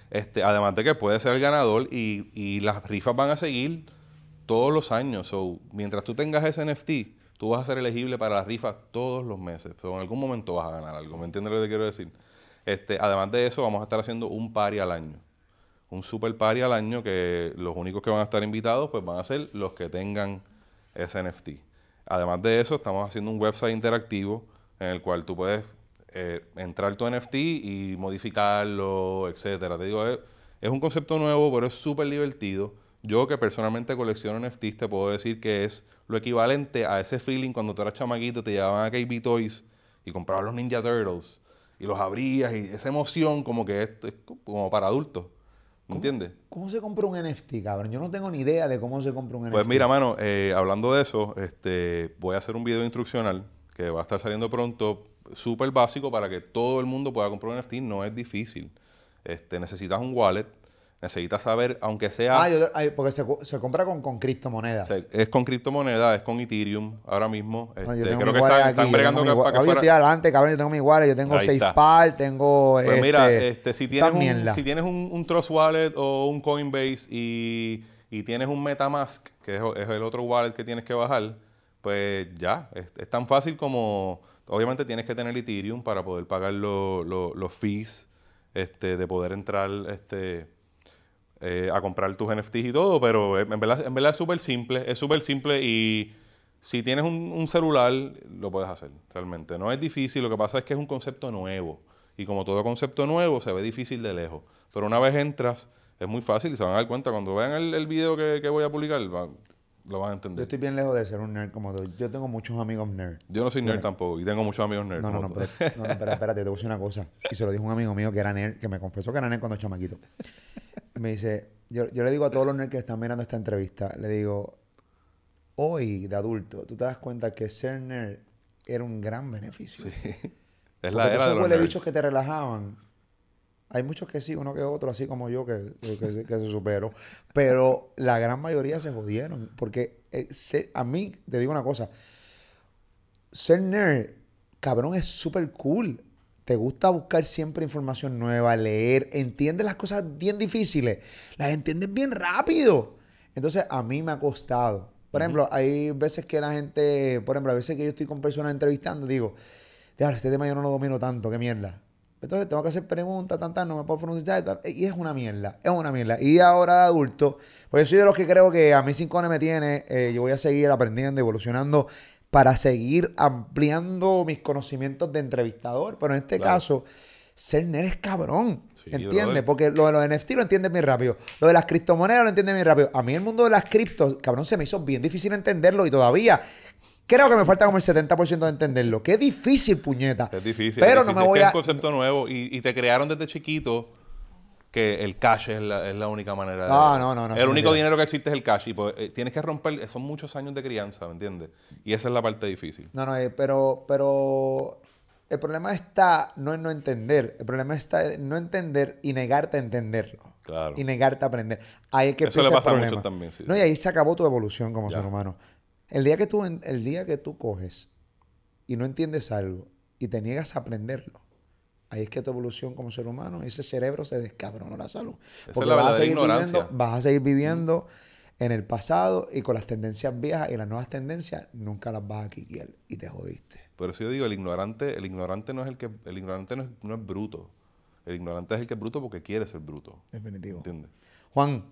Este, además de que puede ser el ganador y, y las rifas van a seguir todos los años. So, mientras tú tengas ese NFT, tú vas a ser elegible para las rifas todos los meses. Pero en algún momento vas a ganar algo. ¿Me entiendes lo que te quiero decir? Este, además de eso, vamos a estar haciendo un party al año. Un super party al año que los únicos que van a estar invitados pues van a ser los que tengan ese NFT. Además de eso, estamos haciendo un website interactivo en el cual tú puedes eh, entrar tu NFT y modificarlo, etcétera. Te digo, es, un concepto nuevo, pero es súper divertido. Yo que personalmente colecciono NFTs, te puedo decir que es lo equivalente a ese feeling cuando tú eras chamaquito, te llevaban a KB Toys y comprabas los Ninja Turtles y los abrías y esa emoción como que es, es como para adultos. ¿Me entiendes? ¿Cómo se compra un NFT, cabrón? Yo no tengo ni idea de cómo se compra un NFT. Pues mira, mano, eh, hablando de eso, este, voy a hacer un video instruccional que va a estar saliendo pronto, súper básico para que todo el mundo pueda comprar un NFT. No es difícil. Este, necesitas un wallet, necesitas saber, aunque sea, Ah, yo- porque se, se compra con, con criptomonedas. o sea, es con criptomonedas, es con Ethereum ahora mismo. No, Este, yo tengo creo mi que están, aquí, están yo bregando tengo mi para que Oye, yo fuera- estoy adelante, cabrón. Yo tengo mi wallet, yo tengo. SafePal, tengo. Pues este, mira, este, si tienes, esta un, mierda. si tienes un, un Trust Wallet o un Coinbase y, y tienes un MetaMask, que es, es el otro wallet que tienes que bajar, pues ya, es, es tan fácil como, obviamente tienes que tener Ethereum para poder pagar lo- lo- los fees este, de poder entrar este, eh, a comprar tus NFTs y todo, pero en verdad, en verdad es súper simple, es súper simple y si tienes un, celular lo puedes hacer realmente. No es difícil, lo que pasa es que es un concepto nuevo. Y como todo concepto nuevo se ve difícil de lejos, pero una vez entras es muy fácil y se van a dar cuenta. Cuando vean el, el video que, que voy a publicar, va- lo van a Yo entender. estoy bien lejos de ser un nerd como tú. Yo tengo muchos amigos nerds. Yo no soy nerd tampoco y tengo muchos amigos nerds. No, no, no, pero, no, no, pero espérate, te voy a decir una cosa. Y se lo dijo un amigo mío que era nerd, que me confesó que era nerd cuando chamaquito. Me dice, yo, yo le digo a todos los nerds que están mirando esta entrevista, le digo, hoy de adulto, tú te das cuenta que ser nerd era un gran beneficio. es Porque la era de los nerds. bichos que te relajaban. Hay muchos que sí, uno que otro, así como yo, que, que- que- que se superó. Pero la gran mayoría se jodieron. Porque eh, ser- a mí, te digo una cosa, ser nerd, cabrón, es súper cool. Te gusta buscar siempre información nueva, leer, entiendes las cosas bien difíciles, las entiendes bien rápido. Entonces, a mí me ha costado. Por ejemplo, hay veces que la gente, por ejemplo, a veces que yo estoy con personas entrevistando, digo, este tema yo no lo domino tanto, qué mierda. Entonces tengo que hacer preguntas, tantas, no me puedo pronunciar. Y es una mierda, es una mierda. Y ahora de adulto, pues yo soy de los que creo que a mí 5 me tiene, eh, yo voy a seguir aprendiendo, evolucionando para seguir ampliando mis conocimientos de entrevistador. Pero en este caso, ser nerd es cabrón. ¿Entiendes? Porque lo de los NFT lo entiendes muy rápido. Lo de las criptomonedas lo entiendes muy rápido. A mí el mundo de las criptos, cabrón, se me hizo bien difícil entenderlo y todavía creo que me falta como el 70% de entenderlo. Qué difícil, puñeta. Es difícil. Pero no me voy a... Es un concepto nuevo y, te crearon desde chiquito que el cash es la, única manera de... No, no, no. no el único dinero que existe es el cash. Y pues, eh, tienes que romper... Son muchos años de crianza, ¿me entiendes? Y esa es la parte difícil. No, no, eh, pero... pero el problema está no en no entender, el problema está en no entender y negarte a entenderlo. Claro. Y negarte a aprender. Ahí es que Eso le pasa mucho también, No, y ahí se acabó tu evolución como ser humano. El día que tú, el día que tú coges y no entiendes algo y te niegas a aprenderlo, ahí es que tu evolución como ser humano, ese cerebro se descabrona la salud. Porque la vas, a seguir viviendo, vas a seguir viviendo en el pasado y con las tendencias viejas y las nuevas tendencias nunca las vas a quitar y te jodiste. Por eso yo digo, el ignorante, el ignorante no es el que, el ignorante no es, bruto. El ignorante es el que es bruto porque quiere ser bruto. Definitivo. ¿Entiendes? Juan,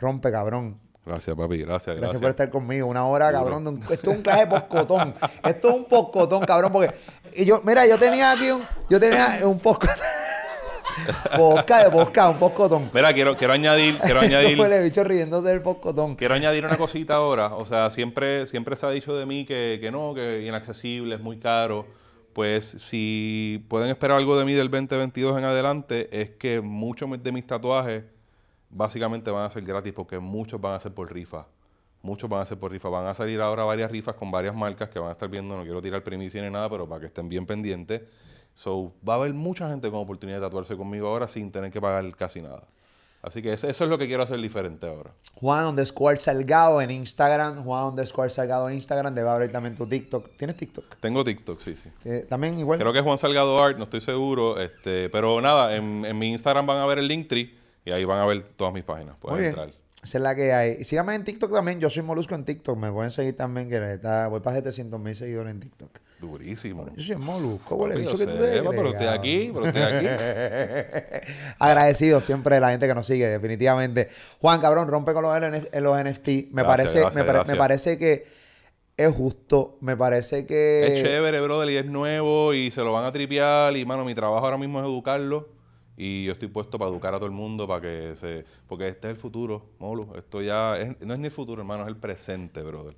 rompe cabrón. Gracias, papi. Gracias, gracias. Gracias por estar conmigo. Una hora, cabrón. esto es un clase de poscotón. esto es un poscotón, cabrón. Porque y yo, mira, yo tenía aquí un, yo tenía un poscotón. Posca de posca, un poscotón. Mira, quiero, quiero añadir, quiero añadir. el bicho riéndose del poscotón. Quiero añadir una cosita ahora. O sea, siempre, siempre se ha dicho de mí que, que no, que es inaccesible, es muy caro. Pues si pueden esperar algo de mí del 2022 en adelante, es que muchos de mis tatuajes básicamente van a ser gratis porque muchos van a ser por rifa. Muchos van a ser por rifa. Van a salir ahora varias rifas con varias marcas que van a estar viendo. No quiero tirar primicia ni nada, pero para que estén bien pendientes. So, va a haber mucha gente con oportunidad de tatuarse conmigo ahora sin tener que pagar casi nada. Así que eso, es lo que quiero hacer diferente ahora. Juan underscore Salgado en Instagram. Juan underscore Salgado en Instagram. Debe abrir también tu TikTok. ¿Tienes TikTok? Tengo TikTok, sí, sí. Eh, también igual. Creo que es Juan Salgado Art, no estoy seguro. Este, pero nada, en, en mi Instagram van a ver el Linktree y ahí van a ver todas mis páginas. Pueden Muy entrar. Esa es la que hay. síganme en TikTok también. Yo soy Molusco en TikTok. Me pueden seguir también, que está, voy para 700 mil seguidores en TikTok. Durísimo. Yo soy Molusco, ¿cómo le he dicho que tú Pero estoy aquí, pero estoy aquí. Agradecido siempre de la gente que nos sigue, definitivamente. Juan, cabrón, rompe con los, los NFT. Me, parece, me, me parece que es justo. Me parece que. Es chévere, brother, y es nuevo y se lo van a tripear. Y, mano, mi trabajo ahora mismo es educarlo. Y yo estoy puesto para educar a todo el mundo, para que se... Porque este es el futuro, Molu. Esto ya no es ni el futuro, hermano, es el presente, brother.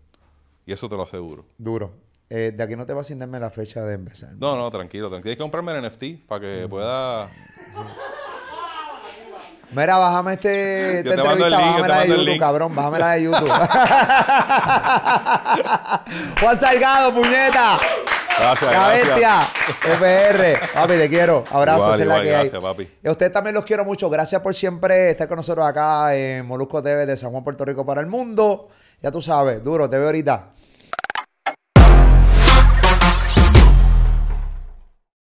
Y eso te lo aseguro. Duro. Eh, de aquí no te vas sin darme la fecha de empezar. No, no, tranquilo, tranquilo. Tienes que comprarme el NFT para que pueda... Mira, bájame este, esta entrevista, bájame la de YouTube, cabrón, bájame la de YouTube. Juan Salgado, puñeta. Gracias, La bestia. FR. Papi, te quiero. Abrazos, es la que gracias, Papi. Y a ustedes también los quiero mucho. Gracias por siempre estar con nosotros acá en Molusco TV de San Juan, Puerto Rico para el mundo. Ya tú sabes, duro, te veo ahorita.